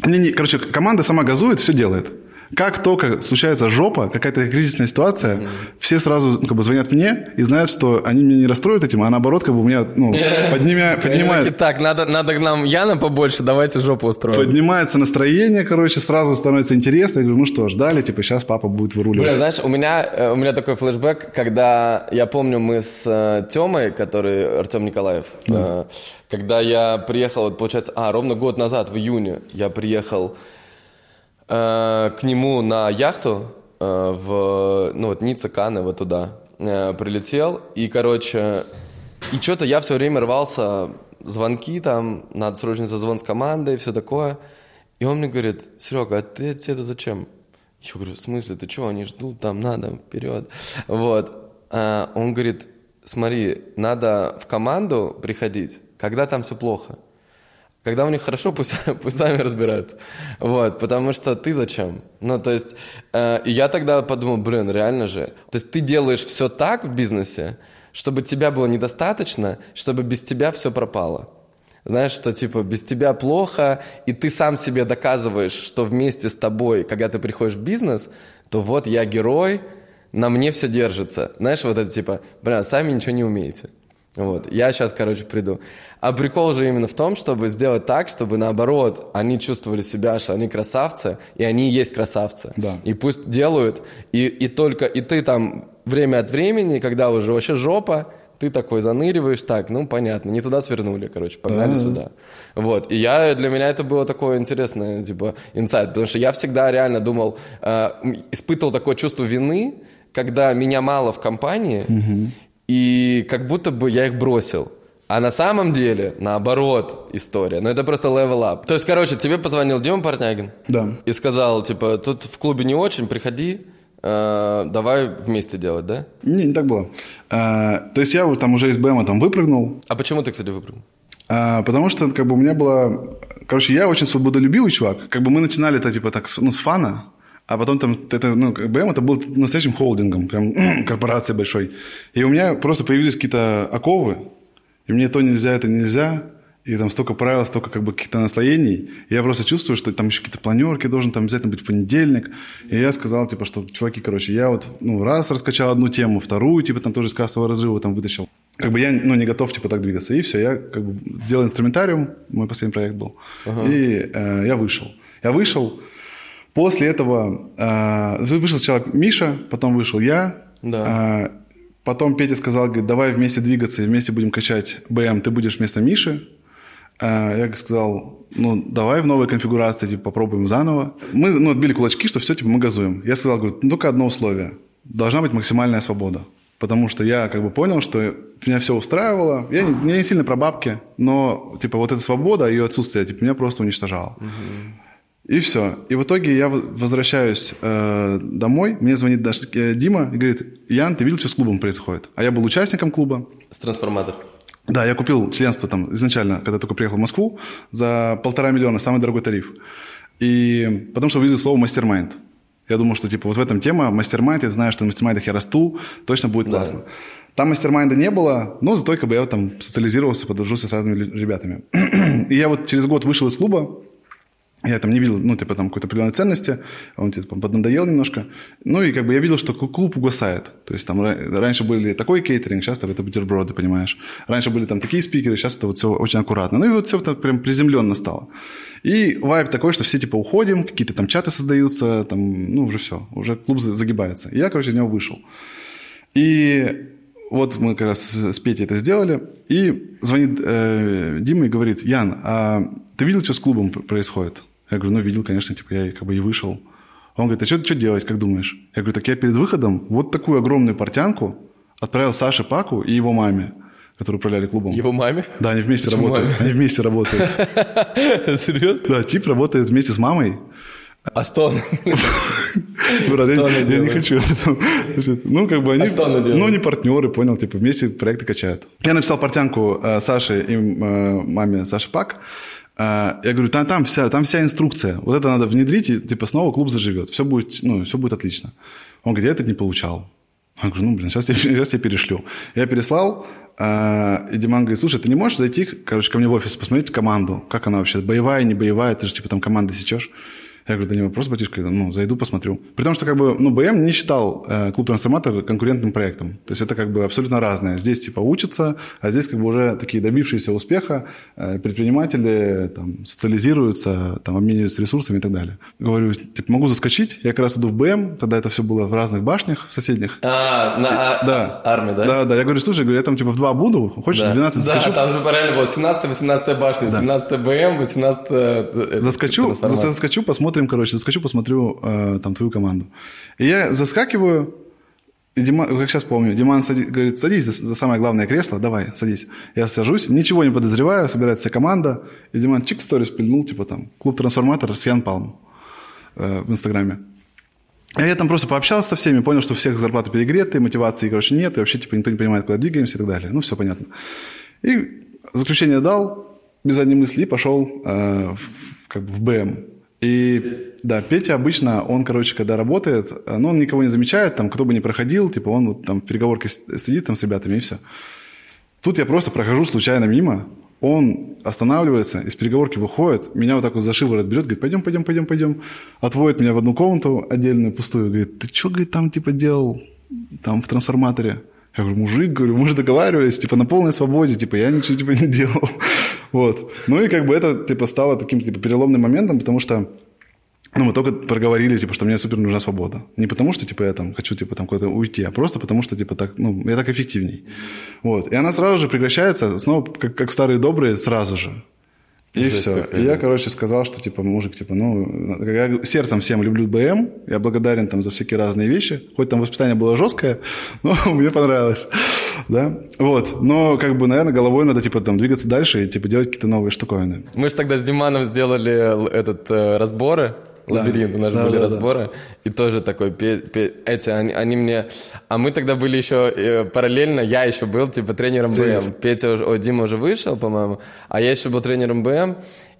мне не, короче, команда сама газует, все делает. Как только случается жопа, какая-то кризисная ситуация, mm-hmm. все сразу ну, как бы звонят мне и знают, что они меня не расстроят этим, а наоборот, как бы у меня ну, поднимя, поднимает... Так, надо, надо нам Яна побольше, давайте жопу устроим. Поднимается настроение, короче, сразу становится интересно. Я говорю, ну что, ждали, типа, сейчас папа будет выруливать. Бля, знаешь, у меня, э, у меня такой флешбэк, когда, я помню, мы с э, Тёмой, который Артем Николаев, да. э, когда я приехал, вот, получается, а, ровно год назад, в июне, я приехал Э, к нему на яхту э, в, ну вот, Ницца, Каны, вот туда э, прилетел. И, короче, и что-то я все время рвался, звонки там, надо срочно созвон с командой, все такое. И он мне говорит, Серега, а ты это зачем? Я говорю, в смысле, ты что, они ждут, там надо, вперед. Вот. Он говорит, смотри, надо в команду приходить, когда там все плохо. Когда у них хорошо, пусть, пусть сами разбираются. Вот, потому что ты зачем? Ну, то есть, э, я тогда подумал, блин, реально же. То есть ты делаешь все так в бизнесе, чтобы тебя было недостаточно, чтобы без тебя все пропало. Знаешь, что типа без тебя плохо, и ты сам себе доказываешь, что вместе с тобой, когда ты приходишь в бизнес, то вот я герой, на мне все держится. Знаешь, вот это типа, бля, сами ничего не умеете. Вот, я сейчас, короче, приду. А прикол же именно в том, чтобы сделать так, чтобы наоборот, они чувствовали себя, что они красавцы, и они и есть красавцы. Да. И пусть делают, и, и только, и ты там время от времени, когда уже вообще жопа, ты такой заныриваешь, так, ну, понятно, не туда свернули, короче, погнали Да. сюда. Вот, и я, для меня это было такое интересное, типа, инсайт, потому что я всегда реально думал, э, испытывал такое чувство вины, когда меня мало в компании, и как будто бы я их бросил. А на самом деле, наоборот, история. Но это просто level up. То есть, короче, тебе позвонил Дима Портнягин Да. и сказал, типа, тут в клубе не очень, приходи, э, давай вместе делать, да? Не, не так было. А, то есть я вот там уже из БМа там выпрыгнул, А почему ты, кстати, выпрыгнул? а, потому что как бы у меня было... Короче, я очень свободолюбивый чувак. Как бы мы начинали это типа так, ну, с фана, а потом там, это, ну, БМ это был настоящим холдингом, прям корпорацией большой. И у меня просто появились какие-то оковы, и мне то нельзя, это нельзя, и там столько правил, столько как бы каких-то наслоений. И я просто чувствую, что там еще какие-то планерки должен там обязательно быть в понедельник. И я сказал, типа, что, чуваки, короче, я вот, ну, раз раскачал одну тему, вторую, типа, там тоже с кассового разрыва там вытащил. Как бы я, ну, не готов, типа, так двигаться. И все, я как бы сделал инструментариум, мой последний проект был. И э, я вышел. Я вышел, После этого э, вышел сначала Миша, потом вышел я. Да. Э, потом Петя сказал, говорит, давай вместе двигаться и вместе будем качать БМ, ты будешь вместо Миши. Э, я сказал, ну, давай в новой конфигурации, типа, попробуем заново. Мы, ну, отбили кулачки, что все, типа, мы газуем. Я сказал, говорю, ну, только одно условие. Должна быть максимальная свобода. Потому что я как бы понял, что меня все устраивало. Я не, я не сильно про бабки, но, типа, вот эта свобода, ее отсутствие, типа, меня просто уничтожало. И все. И в итоге я возвращаюсь э, домой, мне звонит даже, э, Дима и говорит, Ян, ты видел, что с клубом происходит? А я был участником клуба. С трансформатор. Да, я купил членство там изначально, когда только приехал в Москву, за полтора миллиона, самый дорогой тариф. И потому что увидел слово «mastermind». Я думал, что типа вот в этом тема mastermind, я знаю, что на mastermind ах я расту, точно будет классно. Там mastermind а не было, но зато как бы я там социализировался, подружился с разными ребятами. И я вот через год вышел из клуба, я там не видел, ну, типа, там какой-то определенной ценности, он типа поднадоел немножко. Ну, и как бы я видел, что клуб угасает. То есть там ра- раньше были такой кейтеринг, сейчас это бутерброды, понимаешь. Раньше были там такие спикеры, сейчас это вот все очень аккуратно. Ну, и вот все так прям приземленно стало. И вайб такой, что все типа уходим, какие-то там чаты создаются, там, ну, уже все, уже клуб за- загибается. И я, короче, из него вышел. И вот мы как раз с Петей это сделали. И звонит э, Дима и говорит, Ян, а ты видел, что с клубом происходит? Я говорю, ну, видел, конечно, типа я как бы и вышел. Он говорит, а что, что делать, как думаешь? Я говорю, так я перед выходом вот такую огромную портянку отправил Саше Паку и его маме, которые управляли клубом. Его маме? Да, они вместе Почему работают. маме? Они вместе работают. Серьезно? Да, тип работает вместе с мамой. А что он? Я, не хочу. Ну, как бы они... А? Ну, они партнеры, понял, типа, вместе проекты качают. Я написал портянку э, Саше и э, маме Саши Пак. Э, я говорю, там, там, вся, там вся инструкция. Вот это надо внедрить, и, типа, снова клуб заживет. Все будет, ну, все будет отлично. Он говорит, я это не получал. Я говорю, ну, блин, сейчас я, сейчас я перешлю. Я переслал, э, и Диман говорит, слушай, ты не можешь зайти, короче, ко мне в офис, посмотреть команду, как она вообще, боевая, не боевая, ты же, типа, там команды сечешь. Я говорю, да не вопрос, батюшка, ну, зайду, посмотрю. При том, что, как бы, ну, БМ не считал э, клуб трансформатор конкурентным проектом. То есть это, как бы, абсолютно разное. Здесь, типа, учатся, а здесь, как бы, уже такие добившиеся успеха э, предприниматели, там, социализируются, там, обмениваются ресурсами и так далее. Говорю, типа, могу заскочить, я как раз иду в БМ, тогда это все было в разных башнях соседних. А, на а- Да. армии, да? Да, да. Я говорю, слушай, говорю, я там, типа, в два буду, хочешь, Да. в 12 Да, заскочу? там же параллельно было 17-18 башня, 17 БМ, 18 э, Заскочу, заскочу, посмотрим, короче, заскочу, посмотрю э, там твою команду. И я заскакиваю, и Диман, как сейчас помню, Диман сади- говорит, садись за, за самое главное кресло, давай, садись. Я сажусь, ничего не подозреваю, собирается вся команда, и Диман чик сторис пильнул, типа там, клуб трансформатор с Ян Палм э, в Инстаграме. А я там просто пообщался со всеми, понял, что у всех зарплаты перегреты, мотивации, короче, нет, и вообще, типа, никто не понимает, куда двигаемся и так далее. Ну, все понятно. И заключение дал, без задней мысли, и пошел э, в, как бы в БМ. И да, Петя обычно, он, короче, когда работает, э, ну, он никого не замечает, там, кто бы не проходил, типа, он вот там в переговорке сидит там с ребятами, и все. Тут я просто прохожу случайно мимо, он останавливается, из переговорки выходит, меня вот так вот за шиворот берет, говорит, пойдем, пойдем, пойдем, пойдем. Отводит меня в одну комнату отдельную, пустую, говорит, ты что, говорит, там типа делал, там в трансформаторе? Я говорю, мужик, говорю, мы же договаривались, типа, на полной свободе, типа, я ничего типа не делал. Вот. Ну и как бы это, типа, стало таким, типа, переломным моментом, потому что ну, мы только проговорили, типа, что мне супер нужна свобода. Не потому, что, типа, я там хочу, типа, там куда-то уйти, а просто потому, что, типа, так, ну, я так эффективней. Вот. И она сразу же прекращается, снова, как, как старые добрые, сразу же. И Жесть все. какая. И я, короче, сказал, что, типа, мужик, типа, ну, я сердцем всем люблю БМ, я благодарен там за всякие разные вещи, хоть там воспитание было жесткое, но мне понравилось, да, вот. Но, как бы, наверное, головой надо, типа, там, двигаться дальше и, типа, делать какие-то новые штуковины. Мы же тогда с Диманом сделали этот э, разборы. Лабиринт, у нас Да, были да, да. разборы, и тоже такой, пе- пе- эти, они, они мне, а мы тогда были еще э, параллельно, я еще был, типа, тренером Тренер. БМ, Петя, уже, о, Дима уже вышел, по-моему, а я еще был тренером БМ,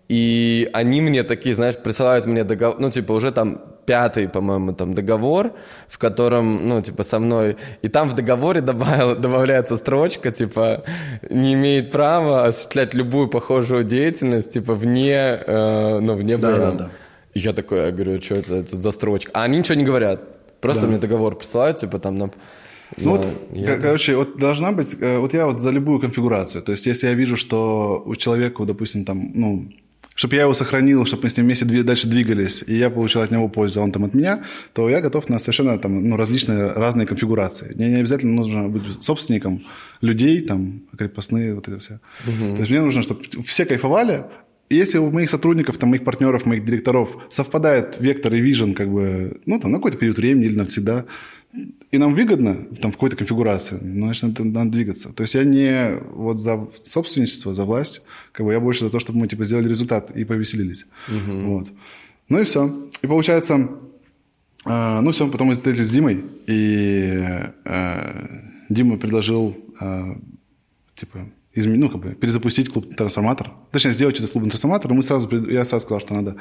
и они мне такие, знаешь, присылают мне договор, ну, типа, уже там пятый, по-моему, там договор, в котором, ну, типа, со мной, и там в договоре добавил, добавляется строчка, типа, не имеет права осуществлять любую похожую деятельность, типа, вне, э, ну, вне Да, БМ. да, да. И я такой, я говорю, что это, это за строчка? А они ничего не говорят, просто Да. мне договор присылают, типа, там, на... Ну, вот, я- кор- короче, вот должна быть, э, вот я вот за любую конфигурацию, то есть если я вижу, что у человека, допустим, там, ну, чтобы я его сохранил, чтобы мы с ним вместе дальше двигались, и я получил от него пользу, а он там от меня, то я готов на совершенно там, ну, различные, разные конфигурации. Мне не обязательно нужно быть собственником людей, там, крепостные, вот это все. То есть мне нужно, чтобы все кайфовали, если у моих сотрудников, там, моих партнеров, моих директоров совпадает вектор и вижен, как бы, ну, там, на какой-то период времени или навсегда, и нам выгодно там в какой-то конфигурации, ну, значит, надо, надо двигаться. То есть я не вот за собственничество, за власть, как бы я больше за то, чтобы мы типа сделали результат и повеселились. Вот. Ну и все. И получается, а, ну все, потом мы встретились с Димой, и а, Дима предложил а, типа изме- ну, как бы, перезапустить клуб «Трансформатор». Точнее, сделать с клубом «Трансформатор». И мы сразу, я сразу сказал, что надо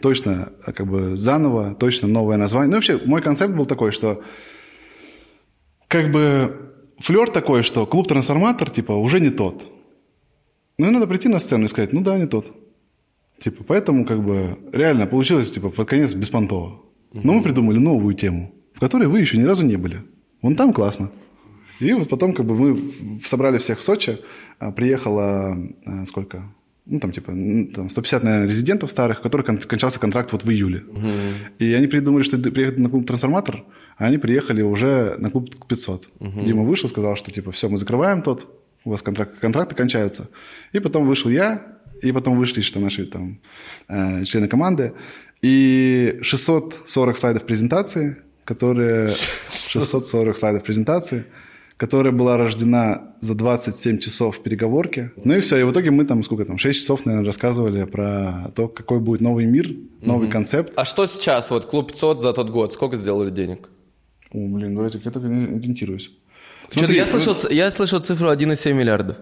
точно а, как бы заново, точно новое название. Ну, вообще, мой концепт был такой, что как бы флер такой, что клуб «Трансформатор» типа уже не тот. Ну, и надо прийти на сцену и сказать, ну да, не тот. Типа, поэтому как бы реально получилось типа под конец беспонтово. Но мы придумали новую тему, в которой вы еще ни разу не были. Вон там классно. И вот потом как бы мы собрали всех в Сочи, а, приехало а, сколько? Ну, там, типа, там 150, наверное, резидентов старых, у которых кон- кончался контракт вот в июле. И они придумали, что приехать на клуб «Трансформатор», а они приехали уже на клуб 500. Дима вышел, сказал, что, типа, все, мы закрываем тот, у вас контракт, контракты кончаются. И потом вышел я, и потом вышли что наши там э, члены команды. И 640 слайдов презентации, которые... 640 слайдов презентации, которая была рождена за 27 часов в переговорке. Ну и все, и в итоге мы там, сколько там, 6 часов, наверное, рассказывали про то, какой будет новый мир, новый концепт. А что сейчас, вот клуб 500 за тот год, сколько сделали денег? О, блин, вроде я так не ориентируюсь. Смотри, я слышал, ц- я слышал цифру 1,7 миллиардов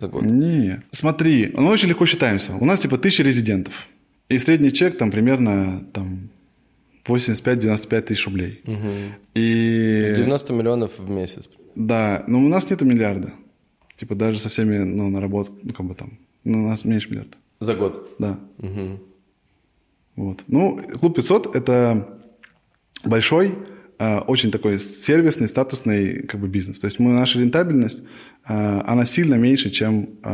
за год. Не, смотри, мы очень легко считаемся. У нас типа тысяча резидентов. И средний чек там примерно там 85-95 тысяч рублей. И 90 миллионов в месяц. да, но у нас нету миллиарда. Типа даже со всеми, ну, наработок, ну, как бы там, ну, у нас меньше миллиарда. За год. Да. Вот. Ну, клуб 500 – это большой, э, очень такой сервисный, статусный как бы бизнес. То есть мы, наша рентабельность, э, она сильно меньше, чем, э,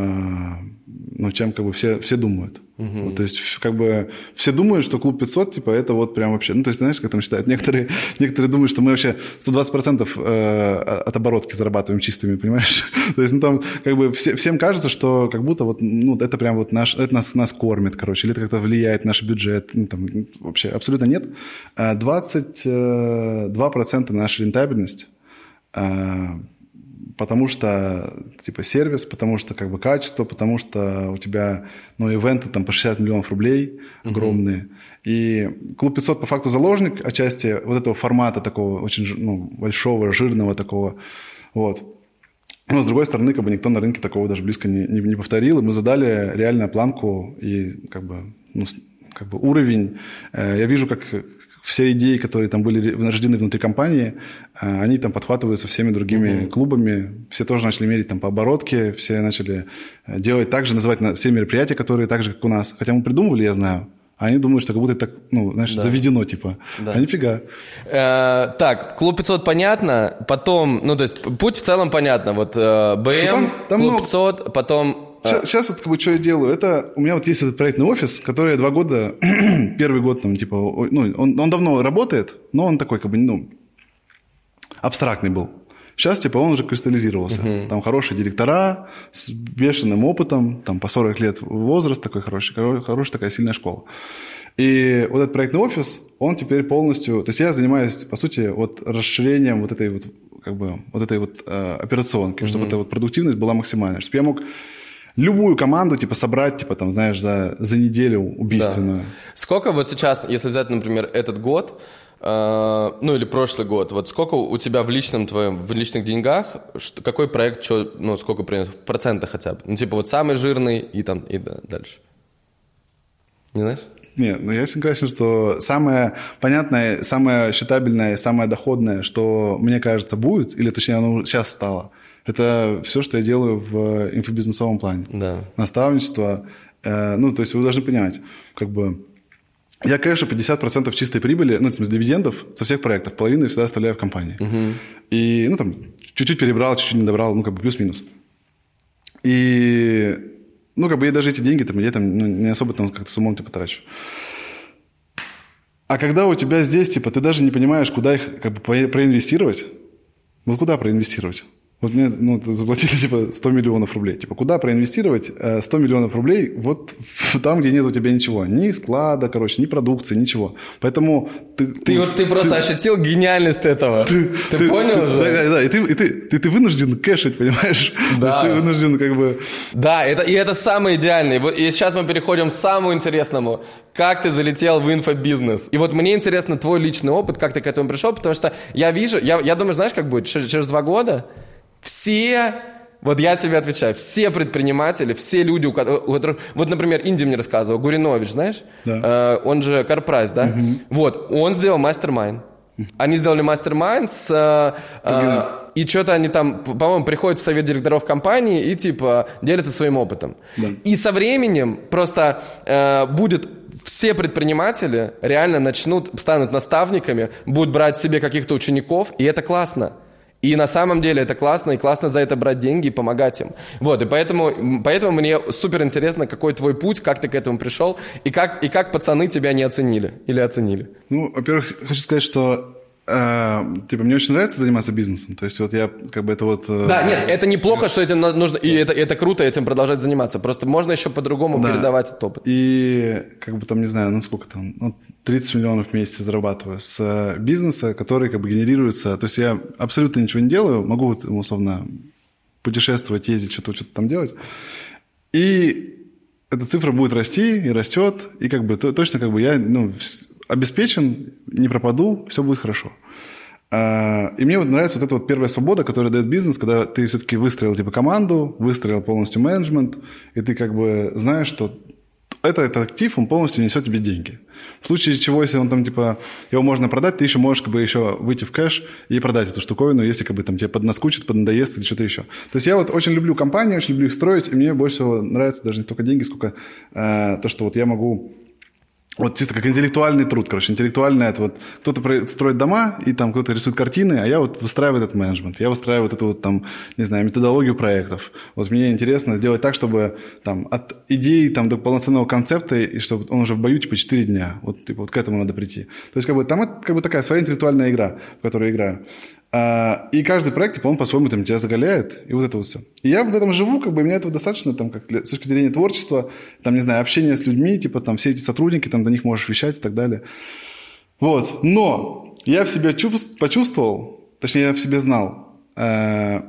ну, чем как бы все, все думают. Вот, то есть как бы все думают, что клуб 500, типа, это вот прям вообще... Ну, то есть, знаешь, как там считают? Некоторые, некоторые думают, что мы вообще 120% э, от оборотки зарабатываем чистыми, понимаешь? то есть, ну, там как бы все- всем кажется, что как будто вот, ну, это прям вот наш... Это нас, нас кормит, короче, или это как-то влияет на наш бюджет. Ну, там, вообще абсолютно нет. А 22% наша рентабельность а, потому что, типа, сервис, потому что, как бы, качество, потому что у тебя, ну, ивенты там по 60 миллионов рублей огромные. И Клуб 500 по факту заложник отчасти вот этого формата такого очень, ну, большого, жирного такого, вот. Но, с другой стороны, как бы никто на рынке такого даже близко не, не, не повторил, и мы задали реально планку и, как бы, ну, как бы уровень. Э, Я вижу, как все идеи, которые там были рождены внутри компании, э, они там подхватываются всеми другими клубами. Все тоже начали мерить там по оборотке, все начали э, делать так же, называть на- все мероприятия, которые так же, как у нас. Хотя мы придумывали, я знаю, а они думают, что как будто это так, ну, знаешь, заведено, типа. А нифига. Э, так, клуб 500 понятно, потом, ну, то есть путь в целом понятно. Вот э, БМ, там- там клуб много- 500, потом Сейчас, вот как бы что я делаю, это у меня вот есть этот проектный офис, который я два года, первый год там типа, ну он, он давно работает, но он такой как бы ну абстрактный был. Сейчас, типа, он уже кристаллизировался. Uh-huh. Там хорошие директора с бешеным опытом, там по 40 лет возраст такой хороший, хорошая такая сильная школа. И вот этот проектный офис, он теперь полностью... То есть я занимаюсь, по сути, вот расширением вот этой вот, как бы, вот этой вот э, операционки, uh-huh. чтобы эта вот продуктивность была максимальной. Чтобы я мог любую команду, типа, собрать, типа, там, знаешь, за, за неделю убийственную. Да. Сколько вот сейчас, если взять, например, этот год, э, ну, или прошлый год, вот сколько у тебя в личном твоем, в личных деньгах, что, какой проект, что, ну, сколько принес, в процентах хотя бы? Ну, типа, вот самый жирный и там, и да, дальше. Не знаешь? Нет, ну я согласен, что самое понятное, самое считабельное, самое доходное, что мне кажется будет, или точнее оно сейчас стало, это все, что я делаю в инфобизнесовом плане. Да. Наставничество. Э, ну, то есть вы должны понимать, как бы я кэшу 50% чистой прибыли, ну, в смысле, дивидендов со всех проектов. Половину я всегда оставляю в компании. Угу. И, ну, там, чуть-чуть перебрал, чуть-чуть не добрал, ну, как бы плюс-минус. И ну, как бы я даже эти деньги там, я там ну, не особо там как-то с умом типа трачу. А когда у тебя здесь, типа, ты даже не понимаешь, куда их как бы проинвестировать, вот куда проинвестировать? Вот мне ну, заплатили типа 100 миллионов рублей. Типа, куда проинвестировать 100 э, миллионов рублей вот там, где нет у тебя ничего. Ни склада, короче, ни продукции, ничего. Поэтому ты... Ты, вот, ты просто ты, ощутил гениальность этого. Ты, ты, ты понял ты, же? Да, да, да. И, ты, и ты, ты, ты вынужден кэшить, понимаешь? Да. То есть ты вынужден как бы... Да, это, и это самое идеальное. И сейчас мы переходим к самому интересному. Как ты залетел в инфобизнес? И вот мне интересно твой личный опыт, как ты к этому пришел, потому что я вижу, я, я думаю, знаешь, как будет? Через, через два года все, вот я тебе отвечаю, все предприниматели, все люди, у которых, вот, например, Инди мне рассказывал, Гуринович, знаешь, да. э, он же CarPrice, да? Угу. Вот, он сделал mastermind. Они сделали mastermind с... Э, э, и что-то они там, по-моему, приходят в совет директоров компании и, типа, делятся своим опытом. Да. И со временем просто э, будет все предприниматели реально начнут, станут наставниками, будут брать себе каких-то учеников, и это классно. И на самом деле это классно, и классно за это брать деньги и помогать им. Вот, и поэтому, поэтому мне супер интересно, какой твой путь, как ты к этому пришел, и как, и как пацаны тебя не оценили или оценили. Ну, во-первых, хочу сказать, что типа, мне очень нравится заниматься бизнесом. То есть, вот я как бы это вот... Э, да, нет, это неплохо, что этим нужно... И это, это круто этим продолжать заниматься. Просто можно еще по-другому да. передавать этот опыт. И как бы там, не знаю, ну сколько там, ну, 30 миллионов в месяц зарабатываю с э, бизнеса, который как бы генерируется... То есть, я абсолютно ничего не делаю, могу вот, условно путешествовать, ездить, что-то что там делать. И эта цифра будет расти и растет, и как бы точно как бы я ну, обеспечен, не пропаду, все будет хорошо. А, и мне вот нравится вот эта вот первая свобода, которая дает бизнес, когда ты все-таки выстроил типа команду, выстроил полностью менеджмент, и ты как бы знаешь, что это, это актив, он полностью несет тебе деньги. В случае чего, если он там, типа, его можно продать, ты еще можешь, как бы, еще выйти в кэш и продать эту штуковину, если, как бы, там, тебе поднаскучит, поднадоест или что-то еще. То есть я вот очень люблю компании, очень люблю их строить, и мне больше всего нравится даже не только деньги, сколько э, то, что вот я могу вот чисто как интеллектуальный труд, короче, интеллектуальный это вот кто-то строит дома, и там кто-то рисует картины, а я вот выстраиваю этот менеджмент, я выстраиваю вот эту вот там, не знаю, методологию проектов. Вот мне интересно сделать так, чтобы там от идеи там до полноценного концепта, и чтобы он уже в бою типа 4 дня. Вот, типа, вот к этому надо прийти. То есть как бы там это как бы такая своя интеллектуальная игра, в которой я играю. А, и каждый проект, типа, он по-своему там тебя заголяет, и вот это вот все. И я в этом живу, как бы, мне этого достаточно, там, как с точки зрения творчества, там, не знаю, общения с людьми, типа, там, все эти сотрудники, там, до них можешь вещать и так далее. Вот. Но я в себе чувств, почувствовал, точнее, я в себе знал, э,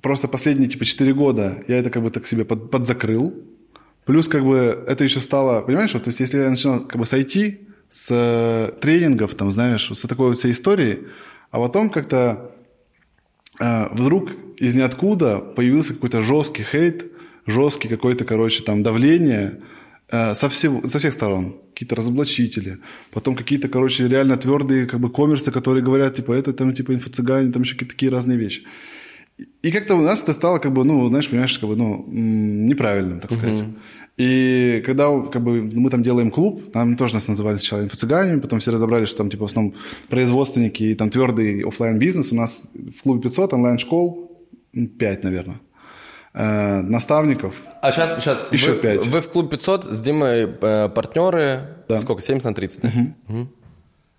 просто последние, типа, 4 года я это как бы так себе под, подзакрыл. Плюс, как бы, это еще стало, понимаешь, вот, то есть, если я начинал, как бы, сойти с э, тренингов, там, знаешь, с такой вот всей истории, а потом как-то вдруг из ниоткуда появился какой-то жесткий хейт, жесткий какой-то, короче, там давление э, со, всего, со всех сторон. Какие-то разоблачители, потом какие-то, короче, реально твердые как бы коммерсы, которые говорят, типа, это там, типа, инфо-цыгане, там еще какие-то такие разные вещи. И как-то у нас это стало, как бы, ну, знаешь, понимаешь, как бы, ну, неправильным, так сказать. Uh-huh. И когда как бы, мы там делаем клуб, там тоже нас называли сначала инфо-цыганами, потом все разобрались, что там типа в основном производственники и там твердый офлайн бизнес У нас в клубе 500 онлайн-школ 5, наверное. э, наставников. А сейчас, сейчас Еще вы, пять. вы в клуб 500 с Димой э, партнеры. Да. Сколько? 70 на 30, да?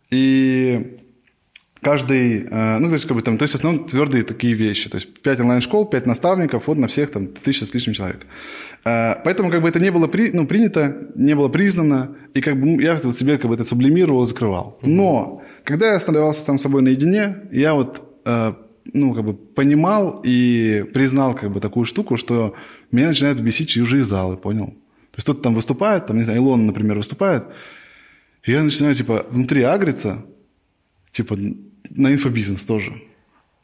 И каждый, э, ну, то есть, как бы там, то есть, в основном твердые такие вещи. То есть, 5 онлайн-школ, 5 наставников, вот на всех там тысяча с лишним человек. Э, Поэтому, как бы, это не было при, ну, принято, не было признано, и как бы ну, я вот себе как бы это сублимировал, закрывал. Но, когда я оставался сам с собой наедине, я вот, э, ну, как бы, понимал и признал, как бы, такую штуку, что меня начинают бесить чужие залы, понял? То есть, кто-то там выступает, там, не знаю, Илон, например, выступает, и я начинаю, типа, внутри агриться, типа, на инфобизнес тоже.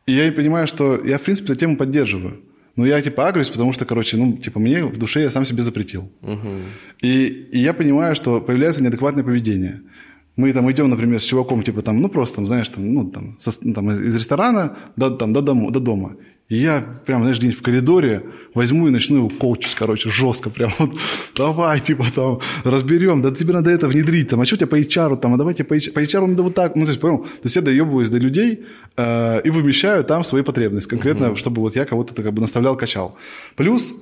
И я понимаю, что я, в принципе, эту тему поддерживаю. Но я, типа, агрюсь, потому что, короче, ну, типа, мне в душе я сам себе запретил. И, и я понимаю, что появляется неадекватное поведение. Мы там идем, например, с чуваком, типа, там, ну, просто, там, знаешь, там, ну, там, со- там, из ресторана до, там, до, дому, до дома. И я прям, знаешь, где-нибудь в коридоре возьму и начну его коучить, короче, жестко прям вот, давай, типа, там, разберем, да тебе надо это внедрить, там, а что у тебя по HR, там, а давайте по HR, по HR надо вот так, ну, то есть, понял, то есть я доебываюсь до людей э, и вымещаю там свои потребности, конкретно, чтобы вот я кого-то как бы наставлял, качал. Плюс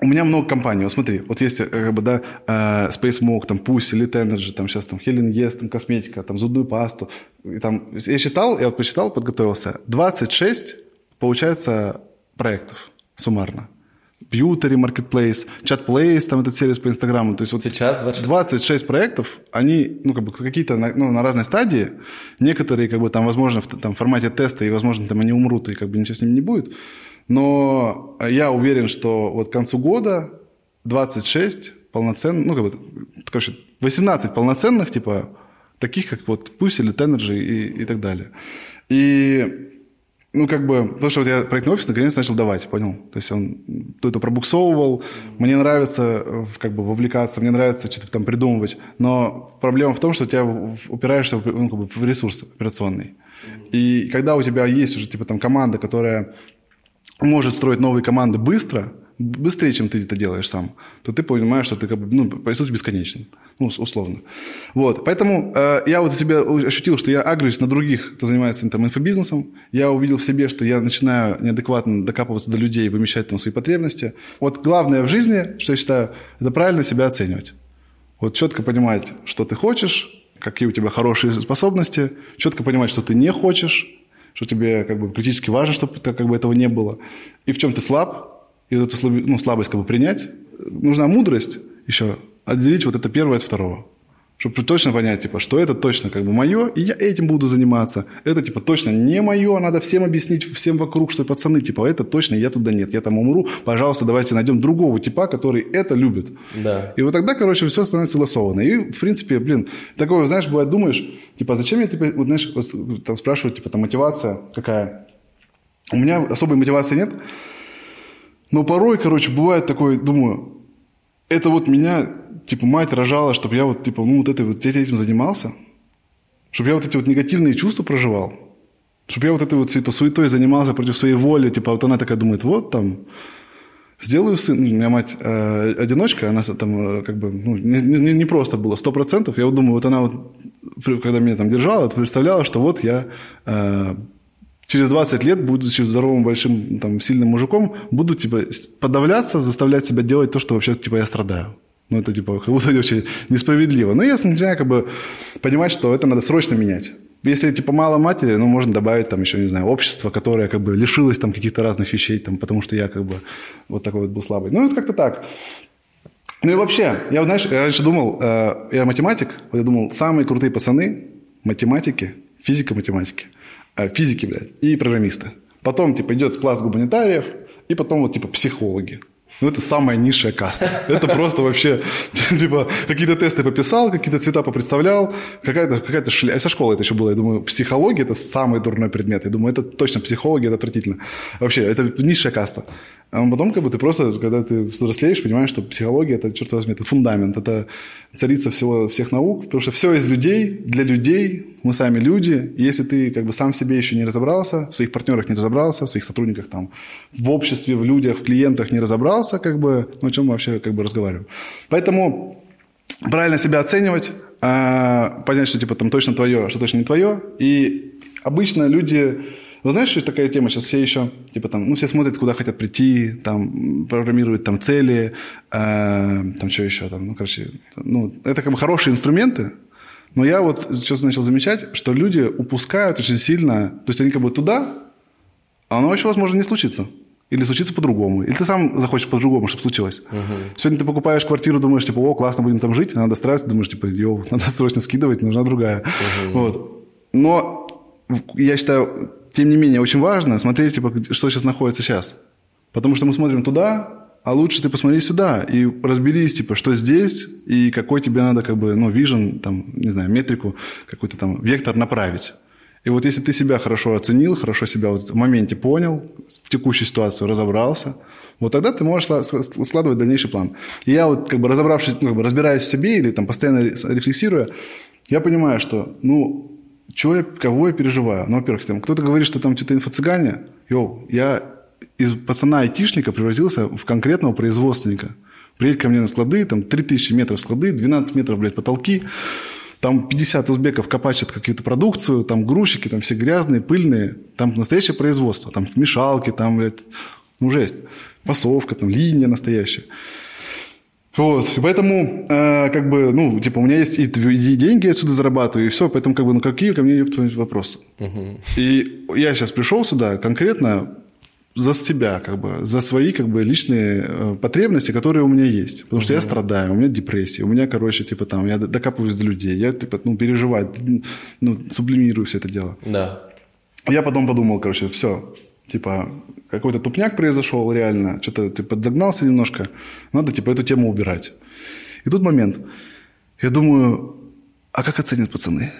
у меня много компаний. Вот смотри, вот есть э, как бы, да, э, Space Smoke, там, Pussy, Elite Energy, там сейчас там Helen Yes, там косметика, там зубную пасту. И, там, я считал, я вот посчитал, подготовился. 26, получается, проектов суммарно. Бьютери, Marketplace, Chatplace, там этот сервис по Инстаграму. То есть вот Сейчас 26. 26 проектов, они, ну, как бы какие-то на, ну, на разной стадии. Некоторые, как бы, там, возможно, в там, формате теста, и, возможно, там они умрут, и как бы ничего с ними не будет. Но я уверен, что вот к концу года 26 полноценных, ну, как бы, короче, 18 полноценных, типа, таких, как вот Pussy или Tenergy и, и так далее. И ну, как бы, потому что вот я проектный офис наконец начал давать, понял? То есть он то это пробуксовывал, мне нравится э, как бы вовлекаться, мне нравится что-то там придумывать, но проблема в том, что у тебя упираешься ну, как бы в ресурс операционный. И когда у тебя есть уже типа там команда, которая может строить новые команды быстро, быстрее, чем ты это делаешь сам, то ты понимаешь, что ты как бы, ну, по сути, бесконечен. Ну, ус- условно. Вот. Поэтому э, я вот у себя ощутил, что я агрюсь на других, кто занимается там, инфобизнесом. Я увидел в себе, что я начинаю неадекватно докапываться до людей, вымещать там свои потребности. Вот главное в жизни, что я считаю, это правильно себя оценивать. Вот четко понимать, что ты хочешь, какие у тебя хорошие способности, четко понимать, что ты не хочешь, что тебе как бы критически важно, чтобы как бы этого не было, и в чем ты слаб, и вот эту ну, слабость как бы принять. Нужна мудрость еще отделить вот это первое от второго. Чтобы точно понять, типа, что это точно как бы мое, и я этим буду заниматься. Это, типа, точно не мое, надо всем объяснить, всем вокруг, что, пацаны, типа, это точно я туда нет, я там умру, пожалуйста, давайте найдем другого типа, который это любит. Да. И вот тогда, короче, все становится согласованно. И, в принципе, блин, такое, знаешь, бывает, думаешь, типа, зачем я, типа, вот, знаешь, вот, там спрашивают, типа, там, мотивация какая? У меня особой мотивации нет, но порой, короче, бывает такое, думаю, это вот меня, типа, мать рожала, чтобы я вот, типа, ну, вот, это, вот этим занимался, чтобы я вот эти вот негативные чувства проживал, чтобы я вот этой вот, типа, суетой занимался против своей воли, типа, вот она такая думает, вот там, сделаю сын, ну, у меня мать э, одиночка, она там э, как бы, ну, не, не- не просто было, сто процентов, я вот думаю, вот она вот, когда меня там держала, представляла, что вот я э, через 20 лет, будучи здоровым, большим, там, сильным мужиком, буду, типа, подавляться, заставлять себя делать то, что вообще, типа, я страдаю. Ну, это, типа, как будто очень несправедливо. Но я начинаю, как бы, понимать, что это надо срочно менять. Если, типа, мало матери, ну, можно добавить, там, еще, не знаю, общество, которое, как бы, лишилось, там, каких-то разных вещей, там, потому что я, как бы, вот такой вот был слабый. Ну, это как-то так. Ну и вообще, я, вот, знаешь, я раньше думал, э, я математик, вот я думал, самые крутые пацаны, математики, физика-математики, э, физики, блядь, и программисты. Потом, типа, идет класс гуманитариев, и потом, вот, типа, психологи. Ну, это самая низшая каста. Это просто вообще, типа, какие-то тесты пописал, какие-то цвета попредставлял, какая-то какая шля... Со школы это еще было. Я думаю, психология – это самый дурной предмет. Я думаю, это точно психология, это отвратительно. Вообще, это низшая каста. А потом, как бы, ты просто, когда ты взрослеешь, понимаешь, что психология – это, черт возьми, это фундамент, это царица всего, всех наук, потому что все из людей, для людей, мы сами люди. И если ты, как бы, сам в себе еще не разобрался, в своих партнерах не разобрался, в своих сотрудниках, там, в обществе, в людях, в клиентах не разобрался, как бы, ну, о чем мы вообще, как бы, разговариваем. Поэтому правильно себя оценивать, а, понять, что типа там точно твое, что точно не твое. И обычно люди Вы знаешь, что такая тема? Сейчас все еще, типа там, ну, все смотрят, куда хотят прийти, там, программируют там цели, э, там, что еще там, ну, короче, ну, это как бы хорошие инструменты, но я вот сейчас начал замечать, что люди упускают очень сильно, то есть они как бы туда, а оно вообще, возможно, не случится. Или случится по-другому. Или ты сам захочешь по-другому, чтобы случилось. Uh-huh. Сегодня ты покупаешь квартиру, думаешь, типа, о, классно, будем там жить, надо строиться, думаешь, типа, йоу, надо срочно скидывать, нужна другая. Uh-huh. Вот. Но я считаю, тем не менее, очень важно смотреть, типа, что сейчас находится сейчас. Потому что мы смотрим туда, а лучше ты посмотри сюда и разберись, типа, что здесь и какой тебе надо, как бы, ну, вижен, там, не знаю, метрику, какой-то там вектор направить. И вот если ты себя хорошо оценил, хорошо себя вот в моменте понял, текущую ситуацию разобрался, вот тогда ты можешь складывать дальнейший план. И я вот как бы разобравшись, ну, как бы разбираясь в себе или там постоянно рефлексируя, я понимаю, что, ну, чего я, кого я переживаю? Ну, во-первых, там кто-то говорит, что там что-то инфо-цыгане. Йоу, я из пацана-айтишника превратился в конкретного производственника. Приедь ко мне на склады, там 3000 метров склады, 12 метров, блядь, потолки. Там 50 узбеков копачат какую-то продукцию, там грузчики, там все грязные, пыльные. Там настоящее производство. Там вмешалки, там, блядь, ну, жесть. Фасовка, там линия настоящая. Вот, и поэтому, э, как бы, ну, типа, у меня есть и, и деньги отсюда зарабатываю, и все, поэтому, как бы, ну, какие ко мне, ёпта, вопросы? Угу. И я сейчас пришел сюда конкретно за себя, как бы, за свои, как бы, личные э, потребности, которые у меня есть. Потому угу. что я страдаю, у меня депрессия, у меня, короче, типа, там, я докапываюсь до людей, я, типа, ну, переживаю, ну, сублимирую все это дело. Да. Я потом подумал, короче, все, типа, какой-то тупняк произошел реально, что-то ты типа, подзагнался немножко, надо типа эту тему убирать. И тут момент. Я думаю, а как оценят пацаны?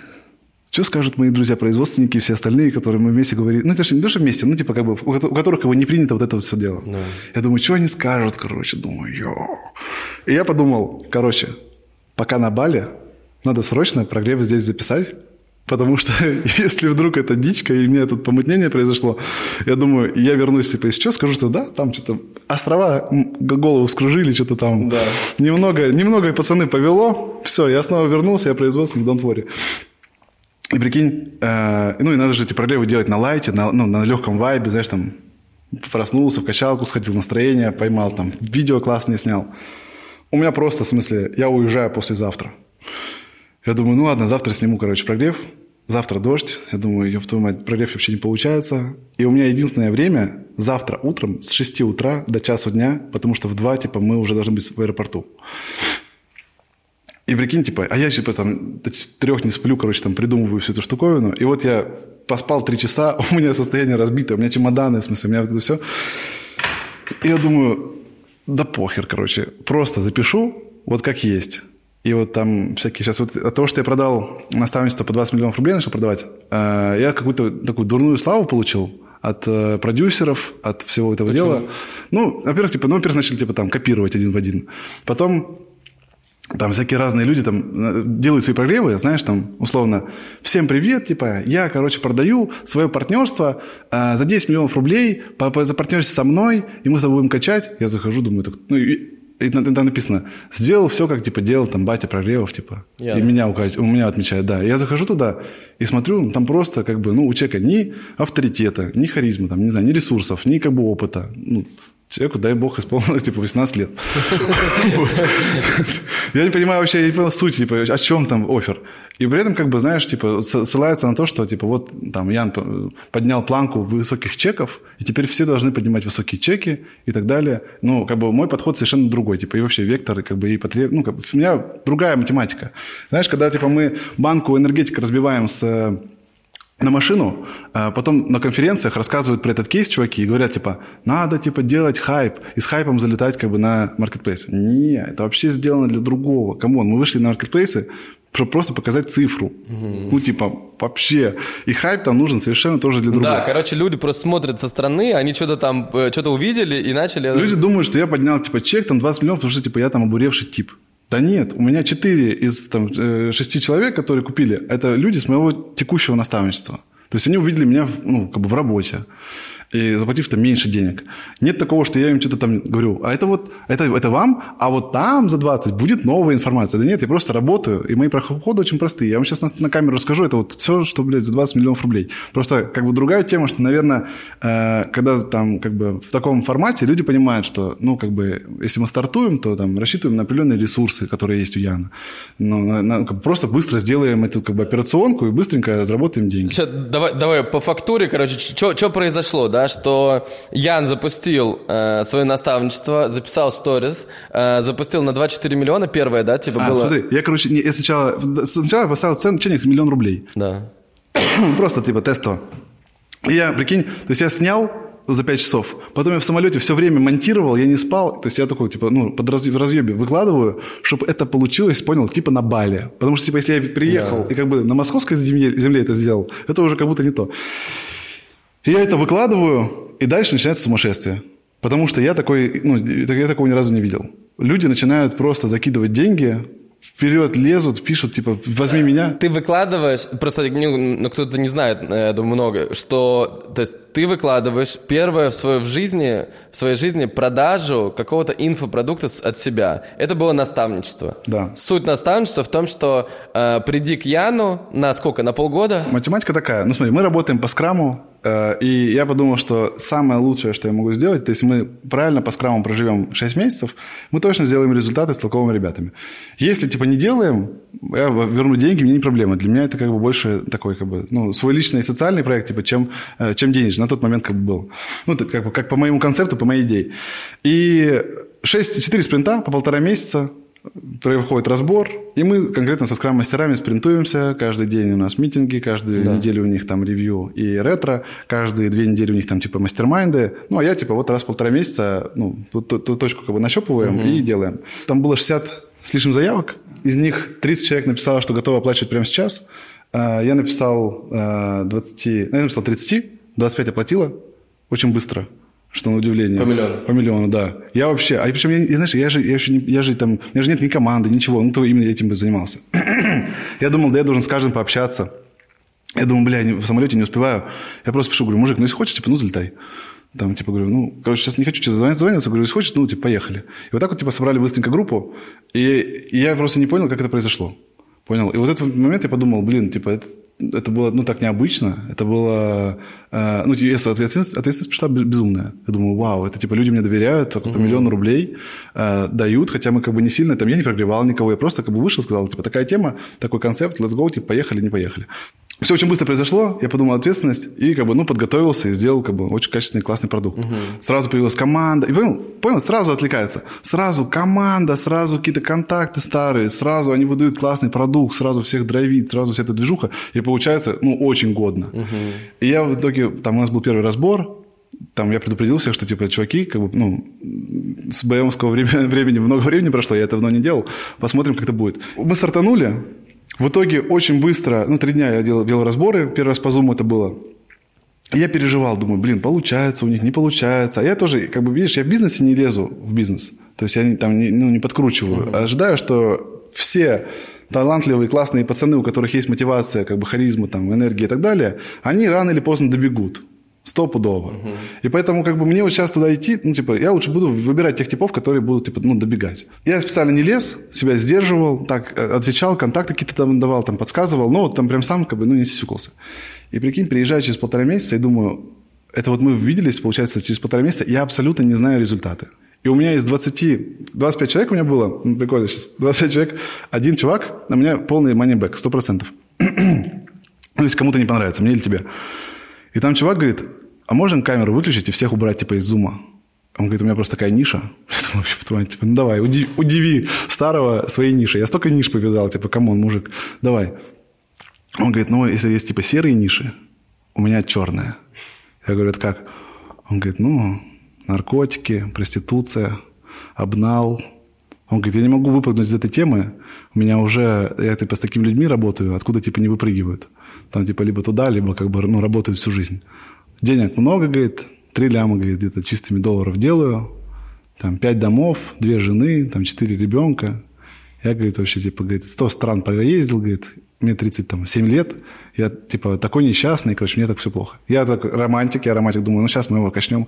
Что скажут мои друзья-производственники и все остальные, которые мы вместе говорим? Ну, это же не то, что вместе, ну, типа, как бы, у которых бы не принято вот это вот все дело. Да. Я думаю, что они скажут, короче, думаю, йо. И я подумал, короче, пока на бале, надо срочно прогрев здесь записать, Потому что если вдруг это дичка, и мне тут помутнение произошло, я думаю, я вернусь, типа, что, скажу, что да, там что-то острова голову скружили, что-то там. Да. Немного, немного пацаны повело. Все, я снова вернулся, я производственник, don't worry. И прикинь, э, ну и надо же эти прогревы делать на лайте, на, ну, на легком вайбе, знаешь, там проснулся, в качалку сходил, настроение поймал, там видео классное снял. У меня просто, в смысле, я уезжаю послезавтра. Я думаю, ну ладно, завтра сниму, короче, прогрев. Завтра дождь. Я думаю, ёб твою мать, прогрев вообще не получается. И у меня единственное время завтра утром с 6 утра до часу дня, потому что в 2, типа, мы уже должны быть в аэропорту. И прикинь, типа, а я типа там до трех не сплю, короче, там придумываю всю эту штуковину. И вот я поспал три часа, у меня состояние разбитое, у меня чемоданы, в смысле, у меня вот это все. И я думаю, да похер, короче, просто запишу, вот как есть. И вот там всякие сейчас... Вот от того, что я продал наставничество по 20 миллионов рублей, начал продавать, э, я какую-то такую дурную славу получил от э, продюсеров, от всего этого Почему? дела. Ну, во-первых, типа, ну, во-первых, начали типа там копировать один в один. Потом там всякие разные люди там э, делают свои прогревы, знаешь, там, условно, всем привет, типа, я, короче, продаю свое партнерство э, за 10 миллионов рублей, запартнерься со мной, и мы с тобой будем качать. Я захожу, думаю, так, ну, и там написано, сделал все, как, типа, делал там батя прогревов, типа. Я, и да. меня, у меня отмечают, да. Я захожу туда и смотрю, там просто, как бы, ну, у человека ни авторитета, ни харизмы, там, не знаю, ни ресурсов, ни, как бы, опыта. Ну, человеку, дай бог, исполнилось, типа, 18 лет. Я не понимаю вообще, я не понял суть, типа, о чем там офер. И при этом, как бы, знаешь, типа, ссылается на то, что, типа, вот там Ян поднял планку высоких чеков, и теперь все должны поднимать высокие чеки и так далее. Ну, как бы, мой подход совершенно другой, типа, и вообще векторы, как бы, и потреб... Ну, как бы, у меня другая математика. Знаешь, когда, типа, мы банку энергетика разбиваем с на машину, а потом на конференциях рассказывают про этот кейс чуваки и говорят, типа, надо, типа, делать хайп и с хайпом залетать, как бы, на маркетплейс. Не, это вообще сделано для другого. Come on, мы вышли на маркетплейсы, чтобы просто показать цифру. Угу. Ну, типа, вообще. И хайп там нужен совершенно тоже для другого. Да, короче, люди просто смотрят со стороны, они что-то там, э, что-то увидели и начали... Люди думают, что я поднял, типа, чек, там, 20 миллионов, потому что, типа, я там обуревший тип. Да нет, у меня 4 из там, 6 э, человек, которые купили, это люди с моего текущего наставничества. То есть они увидели меня ну, как бы в работе. И заплатив там меньше денег. Нет такого, что я им что-то там говорю, а это вот, это, это вам, а вот там за 20 будет новая информация. Да нет, я просто работаю, и мои проходы очень простые. Я вам сейчас на, на камеру расскажу, это вот все, что, блядь, за 20 миллионов рублей. Просто как бы другая тема, что, наверное, э, когда там как бы в таком формате люди понимают, что, ну, как бы, если мы стартуем, то там рассчитываем на определенные ресурсы, которые есть у Яна. Ну, на, на, как бы, просто быстро сделаем эту как бы операционку и быстренько заработаем деньги. Сейчас, давай, давай по фактуре, короче, что произошло, да? Что Ян запустил э, свое наставничество, записал сторис, э, запустил на 24 миллиона, первое, да, типа а, было... смотри, я, короче, не, я сначала, сначала я поставил цену, ценник миллион рублей. Да. Просто, типа, тестово. И я, прикинь, то есть я снял за 5 часов. Потом я в самолете все время монтировал, я не спал. То есть я такой, типа, ну, под раз, в разъебе выкладываю, чтобы это получилось, понял, типа на Бали. Потому что, типа, если я приехал да. и как бы на московской земле, земле это сделал, это уже как будто не то. И я это выкладываю, и дальше начинается сумасшествие. Потому что я такой, ну, я такого ни разу не видел. Люди начинают просто закидывать деньги, вперед лезут, пишут, типа, возьми меня. Ты выкладываешь, просто ну, кто-то не знает, я думаю, много, что, то есть ты выкладываешь первое в, свою, в, жизни, в своей жизни продажу какого-то инфопродукта от себя. Это было наставничество. Да. Суть наставничества в том, что э, приди к Яну на сколько? На полгода? Математика такая. Ну смотри, мы работаем по скраму, э, и я подумал, что самое лучшее, что я могу сделать, то есть мы правильно по скраму проживем 6 месяцев, мы точно сделаем результаты с толковыми ребятами. Если типа не делаем, я верну деньги, мне не проблема. Для меня это как бы больше такой как бы, ну, свой личный социальный проект, типа, чем, э, чем денежный на тот момент как бы был. Ну, это как, бы, как по моему концепту, по моей идее. И 6, 4 спринта по полтора месяца, происходит разбор, и мы конкретно со скрам-мастерами спринтуемся. Каждый день у нас митинги, каждую да. неделю у них там ревью и ретро, каждые две недели у них там типа мастер-майнды. Ну, а я типа вот раз в полтора месяца ну, ту, ту, ту точку как бы нащупываем угу. и делаем. Там было 60 с лишним заявок, из них 30 человек написало, что готовы оплачивать прямо сейчас. А, я написал 20, ну, я написал 30, 25 оплатила очень быстро, что на удивление. По миллиону? По миллиону, да. Я вообще, а причем, я, знаешь, я же, я же, я же там, у меня же нет ни команды, ничего, ну, кто именно этим бы занимался. я думал, да я должен с каждым пообщаться. Я думаю, бля, в самолете не успеваю. Я просто пишу, говорю, мужик, ну если хочешь, типа, ну залетай. Там, типа, говорю, ну, короче, сейчас не хочу сейчас звониться, говорю, если хочешь, ну, типа, поехали. И вот так вот, типа, собрали быстренько группу, и, и я просто не понял, как это произошло. Понял? И вот этот момент я подумал, блин, типа, это, это было, ну, так необычно. Это было, э, ну, если ответственность, ответственность пришла безумная. Я думаю, вау, это, типа, люди мне доверяют, только по миллиону рублей э, дают, хотя мы, как бы, не сильно, там, я не прогревал никого, я просто, как бы, вышел, сказал, типа, такая тема, такой концепт, let's go, типа, поехали, не поехали. Все очень быстро произошло, я подумал ответственность и как бы, ну, подготовился и сделал как бы очень качественный, классный продукт. Угу. Сразу появилась команда. И понял, понял, сразу отвлекается. Сразу команда, сразу какие-то контакты старые, сразу они выдают классный продукт, сразу всех драйвит, сразу вся эта движуха. И получается, ну, очень годно. Угу. И я в итоге, там у нас был первый разбор, там я предупредил всех, что, типа, чуваки, как бы, ну, с БМовского времени, времени много времени прошло, я это давно не делал, посмотрим, как это будет. Мы стартанули, в итоге очень быстро, ну, три дня я делал, делал разборы, первый раз по Zoom это было. Я переживал, думаю, блин, получается у них, не получается. А я тоже, как бы, видишь, я в бизнесе не лезу в бизнес. То есть я там не, ну, не подкручиваю. Uh-huh. Ожидаю, что все талантливые, классные пацаны, у которых есть мотивация, как бы харизма, там, энергия и так далее, они рано или поздно добегут. Стопудово. Угу. И поэтому как бы мне вот сейчас туда идти, ну, типа, я лучше буду выбирать тех типов, которые будут, типа, ну, добегать. Я специально не лез, себя сдерживал, так, э, отвечал, контакты какие-то там давал, там, подсказывал, но вот там прям сам, как бы, ну, не сисюкался. И прикинь, приезжаю через полтора месяца и думаю, это вот мы виделись, получается, через полтора месяца, я абсолютно не знаю результаты. И у меня из 20, 25 человек у меня было, ну, прикольно сейчас, 25 человек, один чувак, у меня полный money back, 100%. ну, если кому-то не понравится, мне или тебе. И там чувак говорит, а можно камеру выключить и всех убрать типа из зума? Он говорит, у меня просто такая ниша. Я думаю, типа, ну давай, удиви, удиви старого своей нишей. Я столько ниш повидал, типа, come on, мужик, давай. Он говорит, ну, если есть типа серые ниши, у меня черная. Я говорю, это как? Он говорит, ну, наркотики, проституция, обнал. Он говорит, я не могу выпрыгнуть из этой темы. У меня уже, я типа с такими людьми работаю, откуда типа не выпрыгивают. Там типа либо туда, либо как бы ну, работают всю жизнь. Денег много, говорит, три ляма, говорит, где-то чистыми долларов делаю. Там пять домов, две жены, там четыре ребенка. Я, говорит, вообще, типа, говорит, сто стран поездил, говорит, мне 37 лет, я, типа, такой несчастный, короче, мне так все плохо. Я так романтик, я романтик, думаю, ну, сейчас мы его качнем.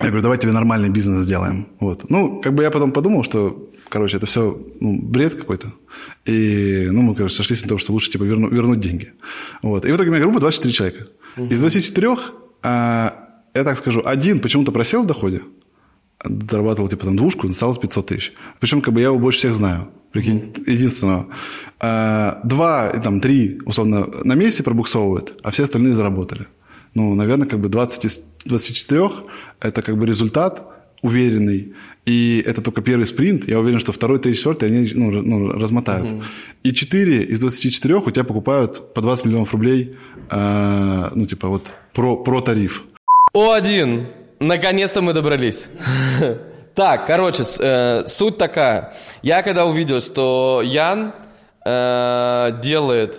Я говорю, давай тебе нормальный бизнес сделаем. Вот. Ну, как бы я потом подумал, что, короче, это все ну, бред какой-то. И, ну, мы, короче, сошлись на том, что лучше, типа, верну, вернуть деньги. Вот. И в итоге у меня группа 24 человека. Из 24, а, я так скажу, один почему-то просел в доходе, зарабатывал, типа, там, двушку, стал 500 тысяч. Причем, как бы, я его больше всех знаю. Прикинь, mm-hmm. единственного. А, два, там, три, условно, на месте пробуксовывают, а все остальные заработали. Ну, наверное, как бы 20 из 24 – это как бы результат уверенный. И это только первый спринт. Я уверен, что второй, третий, четвертый они ну, ну, размотают. Mm-hmm. И 4 из 24 у тебя покупают по 20 миллионов рублей, э, ну, типа вот про, про тариф. О1. Наконец-то мы добрались. Так, короче, э, суть такая. Я когда увидел, что Ян э, делает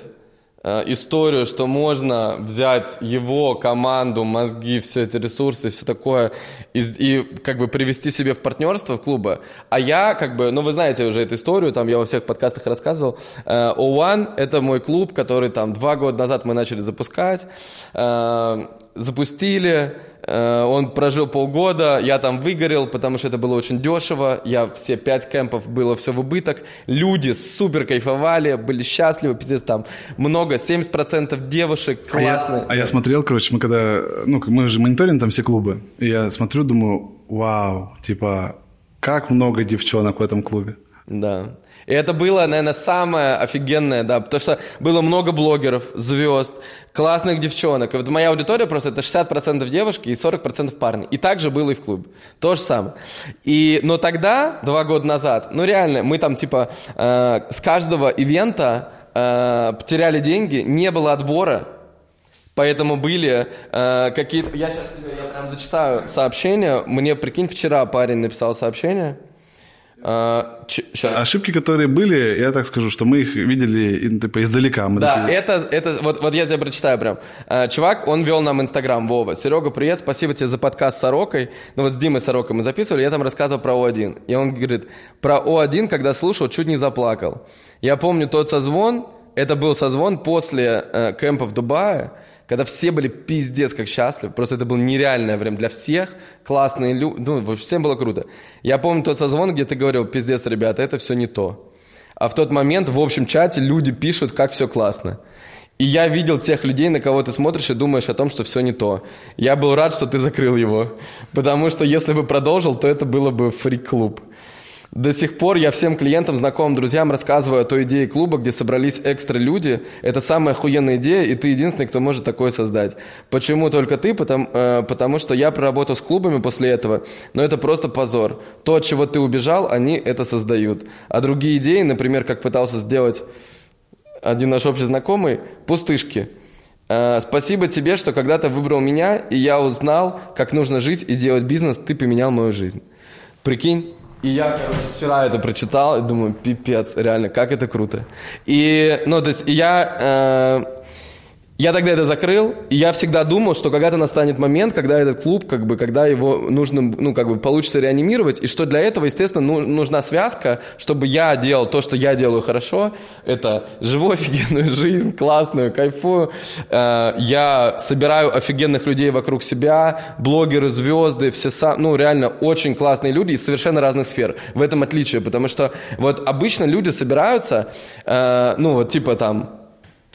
историю, что можно взять его команду, мозги, все эти ресурсы, все такое, и, и как бы привести себе в партнерство клуба. А я как бы, ну вы знаете уже эту историю, там я во всех подкастах рассказывал. Э, O1 это мой клуб, который там два года назад мы начали запускать. Э, запустили, Э, он прожил полгода, я там выгорел, потому что это было очень дешево, я все пять кемпов было все в убыток, люди супер кайфовали, были счастливы, пиздец, там много, 70% девушек, классные. А я, а я смотрел, короче, мы когда, ну, мы же мониторим там все клубы, и я смотрю, думаю, вау, типа, как много девчонок в этом клубе. Да. И это было, наверное, самое офигенное, да, потому что было много блогеров, звезд, классных девчонок. И вот моя аудитория просто это 60% девушки и 40% парни. И так же было и в клубе. То же самое. И, но тогда, два года назад, ну реально, мы там типа э, с каждого ивента э, потеряли деньги, не было отбора, Поэтому были э, какие-то... Я сейчас тебе я прям зачитаю сообщение. Мне, прикинь, вчера парень написал сообщение. А, ч- Ошибки, которые были, я так скажу, что мы их видели типа, издалека. Мы да, такие... это, это вот, вот я тебе прочитаю прям. А, чувак, он вел нам Инстаграм, Вова. Серега, привет, спасибо тебе за подкаст с Сорокой. Ну вот с Димой Сорокой мы записывали, я там рассказывал про О1. И он говорит, про О1, когда слушал, чуть не заплакал. Я помню тот созвон, это был созвон после э, кемпа в Дубае, когда все были пиздец как счастливы, просто это было нереальное время для всех, классные люди, ну, всем было круто. Я помню тот созвон, где ты говорил, пиздец, ребята, это все не то. А в тот момент в общем чате люди пишут, как все классно. И я видел тех людей, на кого ты смотришь и думаешь о том, что все не то. Я был рад, что ты закрыл его. Потому что если бы продолжил, то это было бы фрик-клуб. До сих пор я всем клиентам, знакомым, друзьям рассказываю о той идее клуба, где собрались экстра люди. Это самая охуенная идея, и ты единственный, кто может такое создать. Почему только ты? Потому, э, потому что я проработал с клубами после этого, но это просто позор. То, от чего ты убежал, они это создают. А другие идеи, например, как пытался сделать один наш общий знакомый, пустышки. Э, спасибо тебе, что когда-то выбрал меня, и я узнал, как нужно жить и делать бизнес, ты поменял мою жизнь. Прикинь, и я, короче, вчера это прочитал и думаю, пипец, реально, как это круто. И, ну, то есть я... Э, я тогда это закрыл, и я всегда думал, что когда-то настанет момент, когда этот клуб, как бы, когда его нужно, ну, как бы, получится реанимировать, и что для этого, естественно, ну, нужна связка, чтобы я делал то, что я делаю хорошо, это живу офигенную жизнь, классную, кайфую, э, я собираю офигенных людей вокруг себя, блогеры, звезды, все, сам, ну, реально очень классные люди из совершенно разных сфер. В этом отличие, потому что вот обычно люди собираются, э, ну, вот, типа там,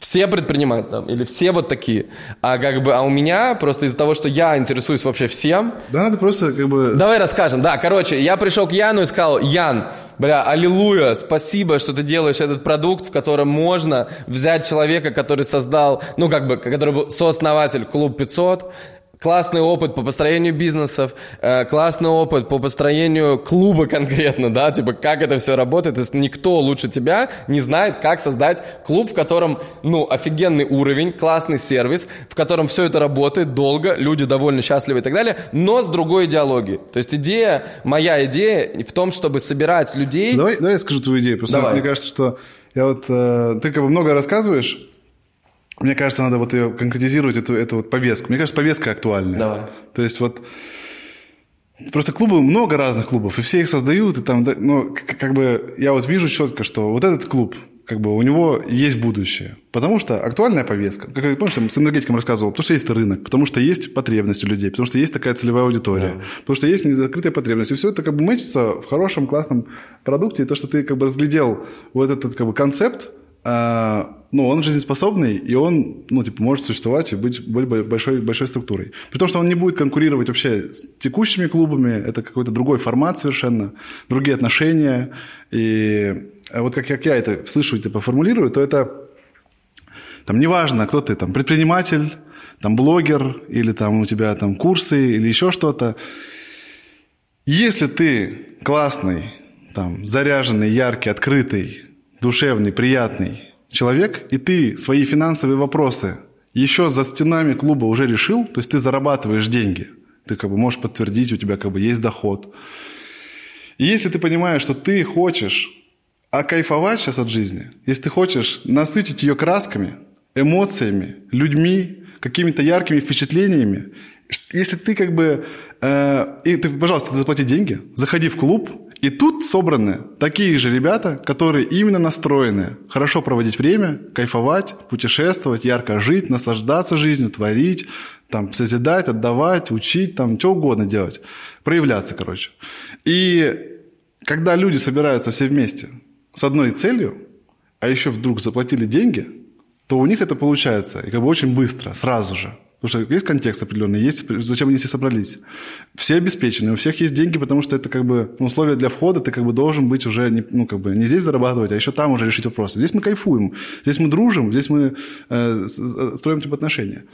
все предпринимают там, или все вот такие. А как бы, а у меня просто из-за того, что я интересуюсь вообще всем. Да, надо просто как бы... Давай расскажем. Да, короче, я пришел к Яну и сказал, Ян, бля, аллилуйя, спасибо, что ты делаешь этот продукт, в котором можно взять человека, который создал, ну, как бы, который был сооснователь Клуб 500, классный опыт по построению бизнесов, э, классный опыт по построению клуба конкретно, да, типа как это все работает. То есть никто лучше тебя не знает, как создать клуб, в котором, ну, офигенный уровень, классный сервис, в котором все это работает долго, люди довольны, счастливы и так далее, но с другой идеологией. То есть идея, моя идея в том, чтобы собирать людей... Давай, давай я скажу твою идею. Просто давай. мне кажется, что я вот, э, ты как бы много рассказываешь, мне кажется, надо вот ее конкретизировать, эту, эту вот повестку. Мне кажется, повестка актуальная. Давай. То есть вот Просто клубы, много разных клубов, и все их создают, и там, ну, как бы, я вот вижу четко, что вот этот клуб, как бы у него есть будущее. Потому что актуальная повестка, как я помню, с энергетиком рассказывал, потому что есть рынок, потому что есть потребность у людей, потому что есть такая целевая аудитория, да. потому что есть незакрытая потребность. И все это как бы мэчится в хорошем, классном продукте. И то, что ты как бы разглядел вот этот как бы концепт, а, ну, он жизнеспособный, и он, ну, типа, может существовать и быть, большой, большой структурой. При том, что он не будет конкурировать вообще с текущими клубами, это какой-то другой формат совершенно, другие отношения. И вот как, как я это слышу, типа, формулирую, то это, там, неважно, кто ты, там, предприниматель, там, блогер, или там у тебя там курсы, или еще что-то. Если ты классный, там, заряженный, яркий, открытый, душевный, приятный человек, и ты свои финансовые вопросы еще за стенами клуба уже решил, то есть ты зарабатываешь деньги, ты как бы можешь подтвердить, у тебя как бы есть доход. И если ты понимаешь, что ты хочешь окайфовать сейчас от жизни, если ты хочешь насытить ее красками, эмоциями, людьми, какими-то яркими впечатлениями, если ты как бы... Э, и ты, пожалуйста, заплати деньги, заходи в клуб, и тут собраны такие же ребята, которые именно настроены хорошо проводить время, кайфовать, путешествовать, ярко жить, наслаждаться жизнью, творить, там, созидать, отдавать, учить, там, что угодно делать. Проявляться, короче. И когда люди собираются все вместе с одной целью, а еще вдруг заплатили деньги, то у них это получается и как бы очень быстро, сразу же. Потому что есть контекст определенный, есть зачем они все собрались. Все обеспечены, у всех есть деньги, потому что это как бы ну, условия для входа, ты как бы должен быть уже не, ну, как бы не здесь зарабатывать, а еще там уже решить вопросы. Здесь мы кайфуем, здесь мы дружим, здесь мы э, э строим типа отношения.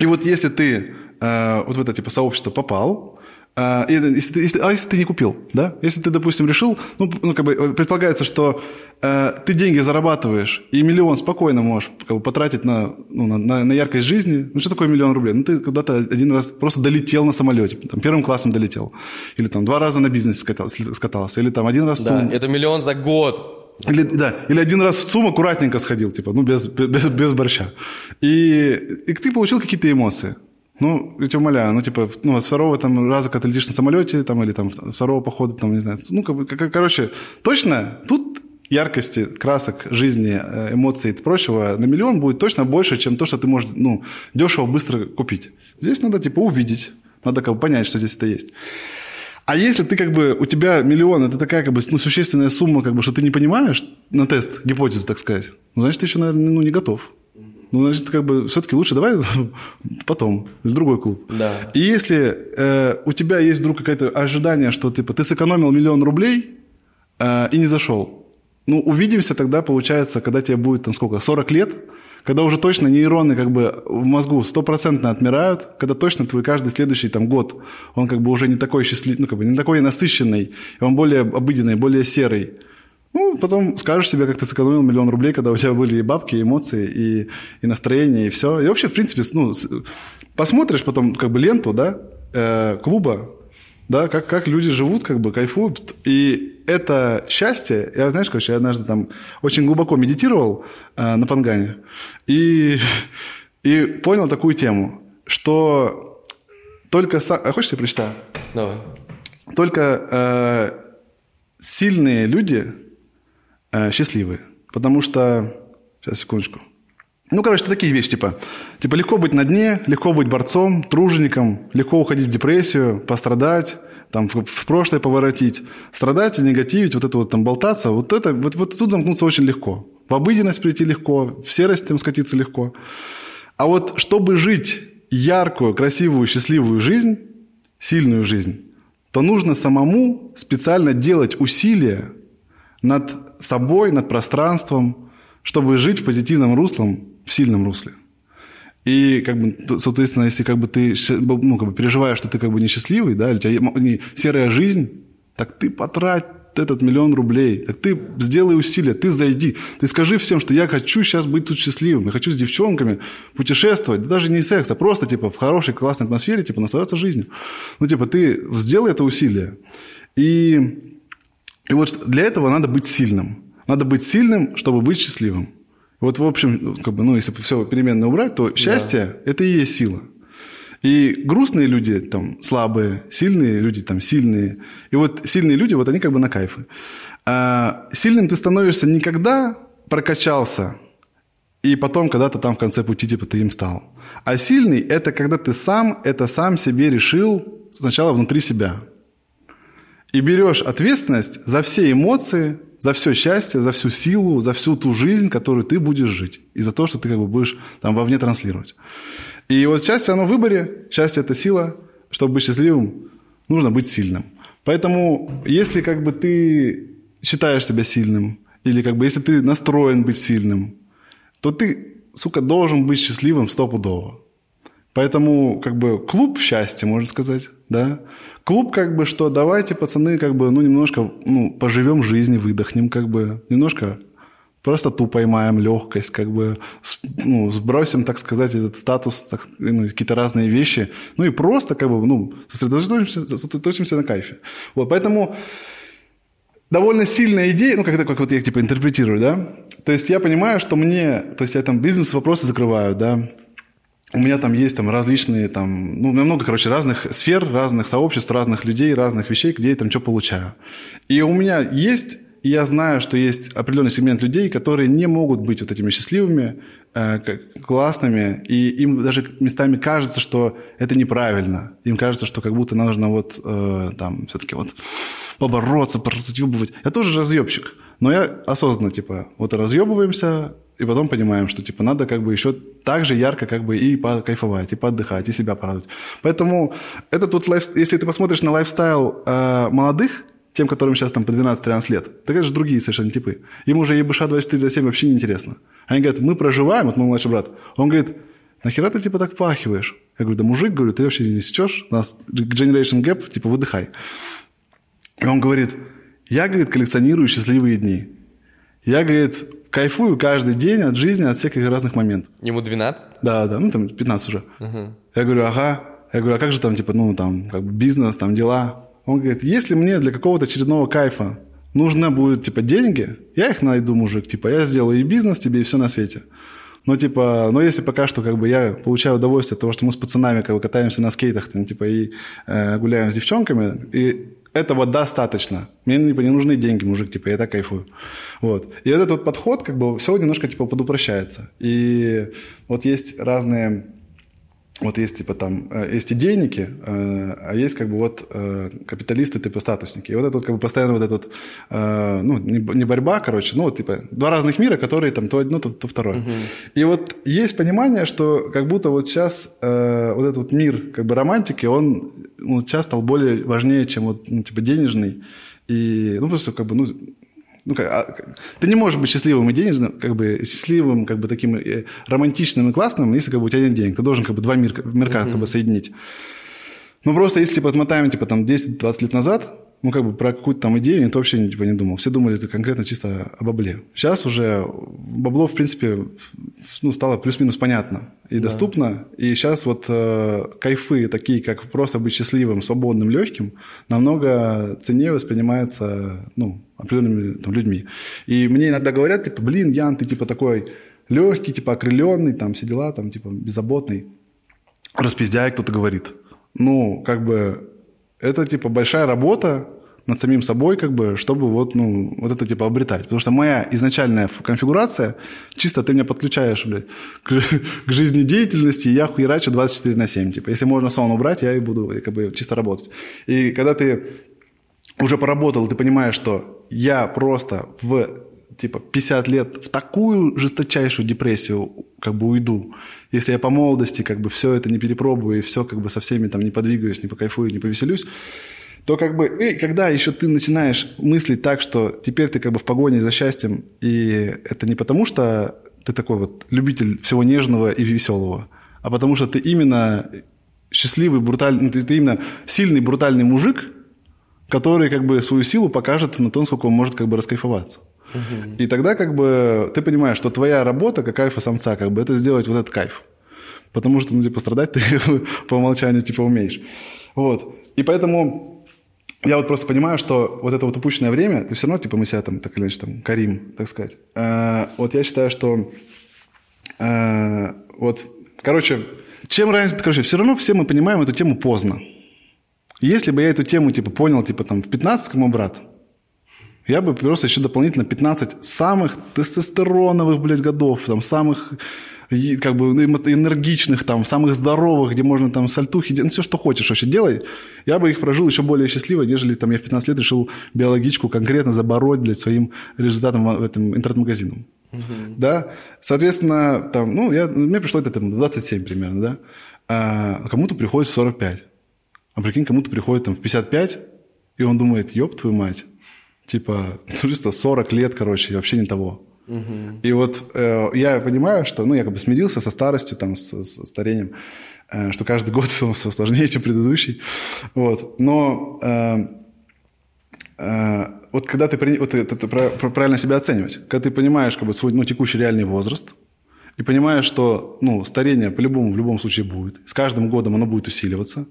И вот если ты э, вот в это типа сообщество попал, а, если ты, если, а если ты не купил, да? Если ты, допустим, решил, ну, ну как бы предполагается, что э, ты деньги зарабатываешь, и миллион спокойно можешь как бы, потратить на, ну, на, на, на яркость жизни. Ну, что такое миллион рублей? Ну, ты куда-то один раз просто долетел на самолете, там, первым классом долетел. Или там два раза на бизнесе скатался, скатался или там один раз... Да, сумм... это миллион за год. Или, да, или один раз в ЦУМ аккуратненько сходил, типа, ну, без, без, без борща. И, и ты получил какие-то эмоции. Ну, я тебя умоляю, ну, типа, ну, второго там раза, когда ты летишь на самолете, там, или там второго похода, там, не знаю, ну, как, как, короче, точно, тут яркости, красок, жизни, э, эмоций и прочего на миллион будет точно больше, чем то, что ты можешь, ну, дешево, быстро купить. Здесь надо, типа, увидеть, надо как бы понять, что здесь это есть. А если ты как бы, у тебя миллион, это такая как бы ну, существенная сумма, как бы, что ты не понимаешь на тест, гипотезы, так сказать, ну, значит, ты еще, наверное, ну, не готов. Ну, значит, как бы все-таки лучше давай потом, в другой клуб. Да. И если э, у тебя есть вдруг какое-то ожидание, что типа ты сэкономил миллион рублей э, и не зашел, ну, увидимся тогда, получается, когда тебе будет там сколько, 40 лет, когда уже точно нейроны как бы в мозгу стопроцентно отмирают, когда точно твой каждый следующий там год, он как бы уже не такой счастливый, ну, как бы не такой насыщенный, он более обыденный, более серый. Ну, потом скажешь себе, как ты сэкономил миллион рублей, когда у тебя были и бабки, и эмоции, и, и настроение, и все. И вообще, в принципе, ну, посмотришь потом как бы ленту, да, э, клуба, да, как, как люди живут, как бы кайфуют. И это счастье, я, знаешь, короче, я однажды там очень глубоко медитировал э, на Пангане и, и понял такую тему, что только... А хочешь, я прочитаю? Давай. Только э, сильные люди э, счастливы. Потому что... Сейчас, секундочку. Ну, короче, такие вещи, типа, типа легко быть на дне, легко быть борцом, тружеником, легко уходить в депрессию, пострадать, там, в, в прошлое поворотить, страдать и негативить, вот это вот там болтаться, вот это, вот, вот тут замкнуться очень легко. В обыденность прийти легко, в серость там скатиться легко. А вот чтобы жить яркую, красивую, счастливую жизнь, сильную жизнь, то нужно самому специально делать усилия над собой, над пространством, чтобы жить в позитивном руслом, в сильном русле. И, как бы, соответственно, если как бы ты ну, как бы переживаешь, что ты как бы несчастливый, да, или у тебя серая жизнь, так ты потрать этот миллион рублей, так ты сделай усилия, ты зайди, ты скажи всем, что я хочу сейчас быть тут счастливым, я хочу с девчонками путешествовать, да даже не секс, а просто типа в хорошей классной атмосфере, типа наслаждаться жизнью. Ну, типа ты сделай это усилие. И и вот для этого надо быть сильным. Надо быть сильным, чтобы быть счастливым. Вот, в общем, как бы, ну, если все переменное убрать, то счастье да. – это и есть сила. И грустные люди там слабые, сильные люди там сильные. И вот сильные люди, вот они как бы на кайфы. А, сильным ты становишься не когда прокачался, и потом когда-то там в конце пути типа ты им стал. А сильный – это когда ты сам это сам себе решил сначала внутри себя. И берешь ответственность за все эмоции, за все счастье, за всю силу, за всю ту жизнь, которую ты будешь жить. И за то, что ты как бы будешь там вовне транслировать. И вот счастье, оно в выборе. Счастье – это сила. Чтобы быть счастливым, нужно быть сильным. Поэтому, если как бы ты считаешь себя сильным, или как бы если ты настроен быть сильным, то ты, сука, должен быть счастливым стопудово. Поэтому, как бы, клуб счастья, можно сказать, да. Клуб, как бы, что давайте, пацаны, как бы, ну, немножко, ну, поживем жизнь, выдохнем, как бы, немножко просто тупо поймаем, легкость, как бы, ну, сбросим, так сказать, этот статус, так, ну, какие-то разные вещи, ну, и просто, как бы, ну, сосредоточимся, сосредоточимся на кайфе. Вот, поэтому довольно сильная идея, ну, как, как вот я типа интерпретирую, да, то есть я понимаю, что мне, то есть я там бизнес-вопросы закрываю, да, у меня там есть там различные там, ну, много, короче, разных сфер, разных сообществ, разных людей, разных вещей, где я там что получаю. И у меня есть, и я знаю, что есть определенный сегмент людей, которые не могут быть вот этими счастливыми, э, классными, и им даже местами кажется, что это неправильно. Им кажется, что как будто нужно вот э, там все-таки вот побороться, разъебывать. Я тоже разъебщик. Но я осознанно, типа, вот разъебываемся, и потом понимаем, что, типа, надо как бы еще так же ярко как бы и покайфовать, и поотдыхать, и себя порадовать. Поэтому это тут, лайф... если ты посмотришь на лайфстайл э, молодых, тем, которым сейчас там по 12-13 лет, так это же другие совершенно типы. Им уже ебыша 24-7 вообще не интересно. Они говорят, мы проживаем, вот мой младший брат, он говорит, нахера ты типа так пахиваешь? Я говорю, да мужик, говорю, ты вообще не сечешь, у нас generation gap, типа выдыхай. И он говорит, я, говорит, коллекционирую счастливые дни. Я, говорит, кайфую каждый день от жизни, от всех разных моментов. Ему 12? Да, да, ну там 15 уже. Угу. Я говорю, ага. Я говорю, а как же там, типа, ну там, как бы бизнес, там дела? Он говорит, если мне для какого-то очередного кайфа нужны будут, типа, деньги, я их найду, мужик, типа, я сделаю и бизнес тебе, и все на свете. Но, типа, но если пока что, как бы, я получаю удовольствие от того, что мы с пацанами, как бы, катаемся на скейтах, там, типа, и э, гуляем с девчонками, и этого достаточно. Мне типа, не нужны деньги, мужик, типа, я так кайфую. Вот. И вот этот вот подход, как бы, все немножко, типа, подупрощается. И вот есть разные вот есть типа там, э, есть идейники, э, а есть как бы вот э, капиталисты типа статусники. И вот это вот как бы постоянно вот этот, ну, не борьба, короче, ну, вот типа два разных мира, которые там то одно, то, то второе. Угу. И вот есть понимание, что как будто вот сейчас вот этот вот мир как бы романтики, он ну, сейчас стал более важнее, чем вот, ну, типа денежный. И, ну, просто как бы, ну, ну, как, а, ты не можешь быть счастливым и денежным, как бы счастливым, как бы таким э, романтичным и классным, если как бы у тебя нет денег. Ты должен как бы два мирка, мирка mm-hmm. как бы соединить. Ну, просто если типа, отмотаем, типа, там, 10-20 лет назад, ну, как бы про какую-то там идею никто вообще типа, не думал. Все думали это конкретно чисто о бабле. Сейчас уже бабло, в принципе, ну, стало плюс-минус понятно и да. доступно. И сейчас вот э, кайфы, такие как просто быть счастливым, свободным, легким, намного ценнее воспринимается, ну, определенными там, людьми. И мне иногда говорят, типа, блин, Ян, ты типа такой легкий, типа окрыленный, там все дела, там типа беззаботный. Распиздяй, кто-то говорит. Ну, как бы это типа большая работа над самим собой, как бы, чтобы вот, ну, вот это типа обретать. Потому что моя изначальная конфигурация, чисто ты меня подключаешь, блядь, к, к жизнедеятельности, я хуерачу 24 на 7. Типа, если можно сон убрать, я и буду как бы чисто работать. И когда ты уже поработал, ты понимаешь, что я просто в типа 50 лет в такую жесточайшую депрессию как бы уйду, если я по молодости как бы все это не перепробую и все как бы со всеми там не подвигаюсь, не покайфую, не повеселюсь, то как бы, и когда еще ты начинаешь мыслить так, что теперь ты как бы в погоне за счастьем, и это не потому, что ты такой вот любитель всего нежного и веселого, а потому что ты именно счастливый, брутальный, ну, ты, ты именно сильный, брутальный мужик, который как бы свою силу покажет на том, сколько он может как бы раскайфоваться. Угу. И тогда как бы ты понимаешь, что твоя работа как кайфа самца, как бы это сделать вот этот кайф. Потому что, ну, типа, страдать ты по умолчанию, типа, умеешь. Вот. И поэтому я вот просто понимаю, что вот это вот упущенное время, ты все равно, типа, мы себя там, так или иначе, там, корим, так сказать. Э, вот я считаю, что э, вот, короче, чем раньше, короче, все равно все мы понимаем эту тему поздно. Если бы я эту тему, типа, понял, типа, там, в 15 как мой брат, Я бы просто еще дополнительно 15 самых тестостероновых, блядь, годов, там, самых как бы ну, энергичных, там, самых здоровых, где можно там сальтухи, ну, все, что хочешь вообще делай, я бы их прожил еще более счастливо, нежели там я в 15 лет решил биологичку конкретно забороть, блядь, своим результатом в этом интернет-магазином. Угу. Да, соответственно, там, ну, я, мне пришло это там 27 примерно, да, а кому-то приходит в 45, а прикинь, кому-то приходит там в 55, и он думает, ёб твою мать, типа, 40 лет, короче, вообще не того. И вот э, я понимаю, что, ну, я как бы смирился со старостью, там, с, с старением, э, что каждый год все, все сложнее, чем предыдущий. Вот. Но э, э, вот когда ты, вот это, это правильно себя оценивать, когда ты понимаешь как бы свой ну, текущий реальный возраст, и понимаешь, что ну, старение по-любому в любом случае будет, с каждым годом оно будет усиливаться,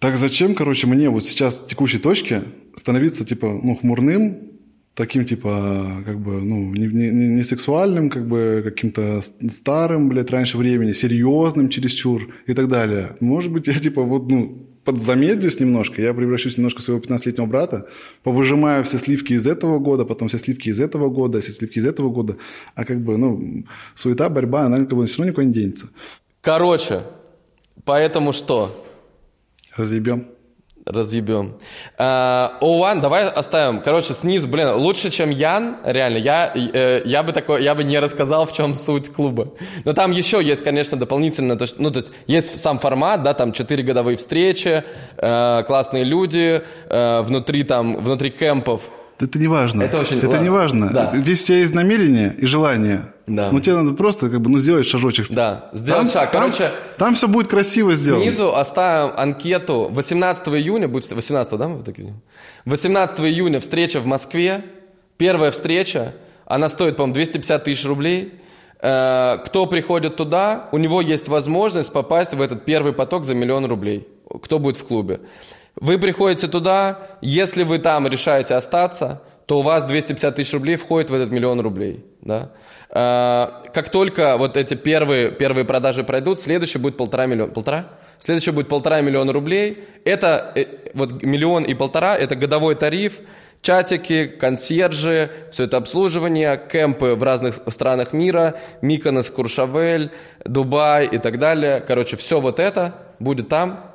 так зачем, короче, мне вот сейчас в текущей точке становиться, типа, ну, хмурным, таким, типа, как бы, ну, не, не, не сексуальным, как бы, каким-то старым, блядь, раньше времени, серьезным чересчур и так далее. Может быть, я, типа, вот, ну, подзамедлюсь немножко, я превращусь немножко в своего 15-летнего брата, повыжимаю все сливки из этого года, потом все сливки из этого года, все сливки из этого года, а как бы, ну, суета, борьба, она как бы все равно никуда не денется. Короче, поэтому что? Разъебем разъебем. Uh, Оуан, давай оставим. Короче, снизу, блин, лучше, чем Ян, реально. Я, э, я бы такой, я бы не рассказал, в чем суть клуба. Но там еще есть, конечно, дополнительно, то, что, ну, то есть есть сам формат, да, там четыре годовые встречи, э, классные люди, э, внутри там, внутри кемпов это не важно. Это очень Это не важно. Да. Здесь у тебя есть намерение и желание. Да. Но тебе надо просто как бы, ну, сделать шажочек. Да, сделать там, шаг. Короче, там, там все будет красиво сделано. Снизу оставим анкету. 18 июня, будет 18, да? 18 июня встреча в Москве. Первая встреча. Она стоит, по-моему, 250 тысяч рублей. Э, кто приходит туда, у него есть возможность попасть в этот первый поток за миллион рублей. Кто будет в клубе. Вы приходите туда, если вы там решаете остаться, то у вас 250 тысяч рублей входит в этот миллион рублей. Да? А, как только вот эти первые, первые продажи пройдут, следующий будет полтора миллиона. Полтора? Следующий будет полтора миллиона рублей. Это э, вот миллион и полтора – это годовой тариф, чатики, консьержи, все это обслуживание, кемпы в разных странах мира, Миконос, Куршавель, Дубай и так далее. Короче, все вот это будет там.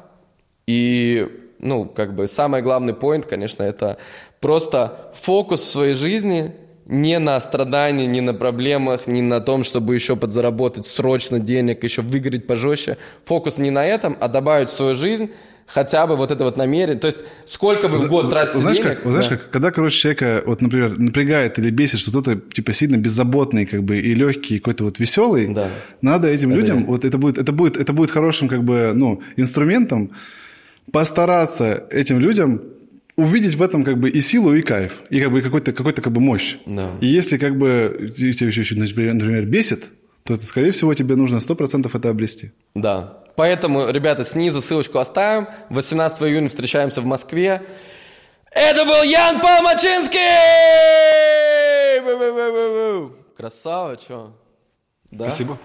И ну, как бы самый главный поинт, конечно, это просто фокус в своей жизни не на страдании, не на проблемах, не на том, чтобы еще подзаработать срочно денег, еще выиграть пожестче. Фокус не на этом, а добавить в свою жизнь хотя бы вот это вот намерение. То есть сколько вы в год тратите знаешь, денег? Как, знаешь, да. как, когда, короче, человека, вот, например, напрягает или бесит, что кто-то, типа, сильно беззаботный, как бы, и легкий, какой-то вот веселый, да. надо этим это людям, я. вот это будет, это будет, это будет хорошим, как бы, ну, инструментом, постараться этим людям увидеть в этом как бы и силу, и кайф, и как бы какой-то какой-то как бы мощь. Да. И если как бы тебя еще, например, бесит, то это, скорее всего, тебе нужно 100% это обрести. Да. Поэтому, ребята, снизу ссылочку оставим. 18 июня встречаемся в Москве. Это был Ян Палмачинский! Красава, что? Да? Спасибо.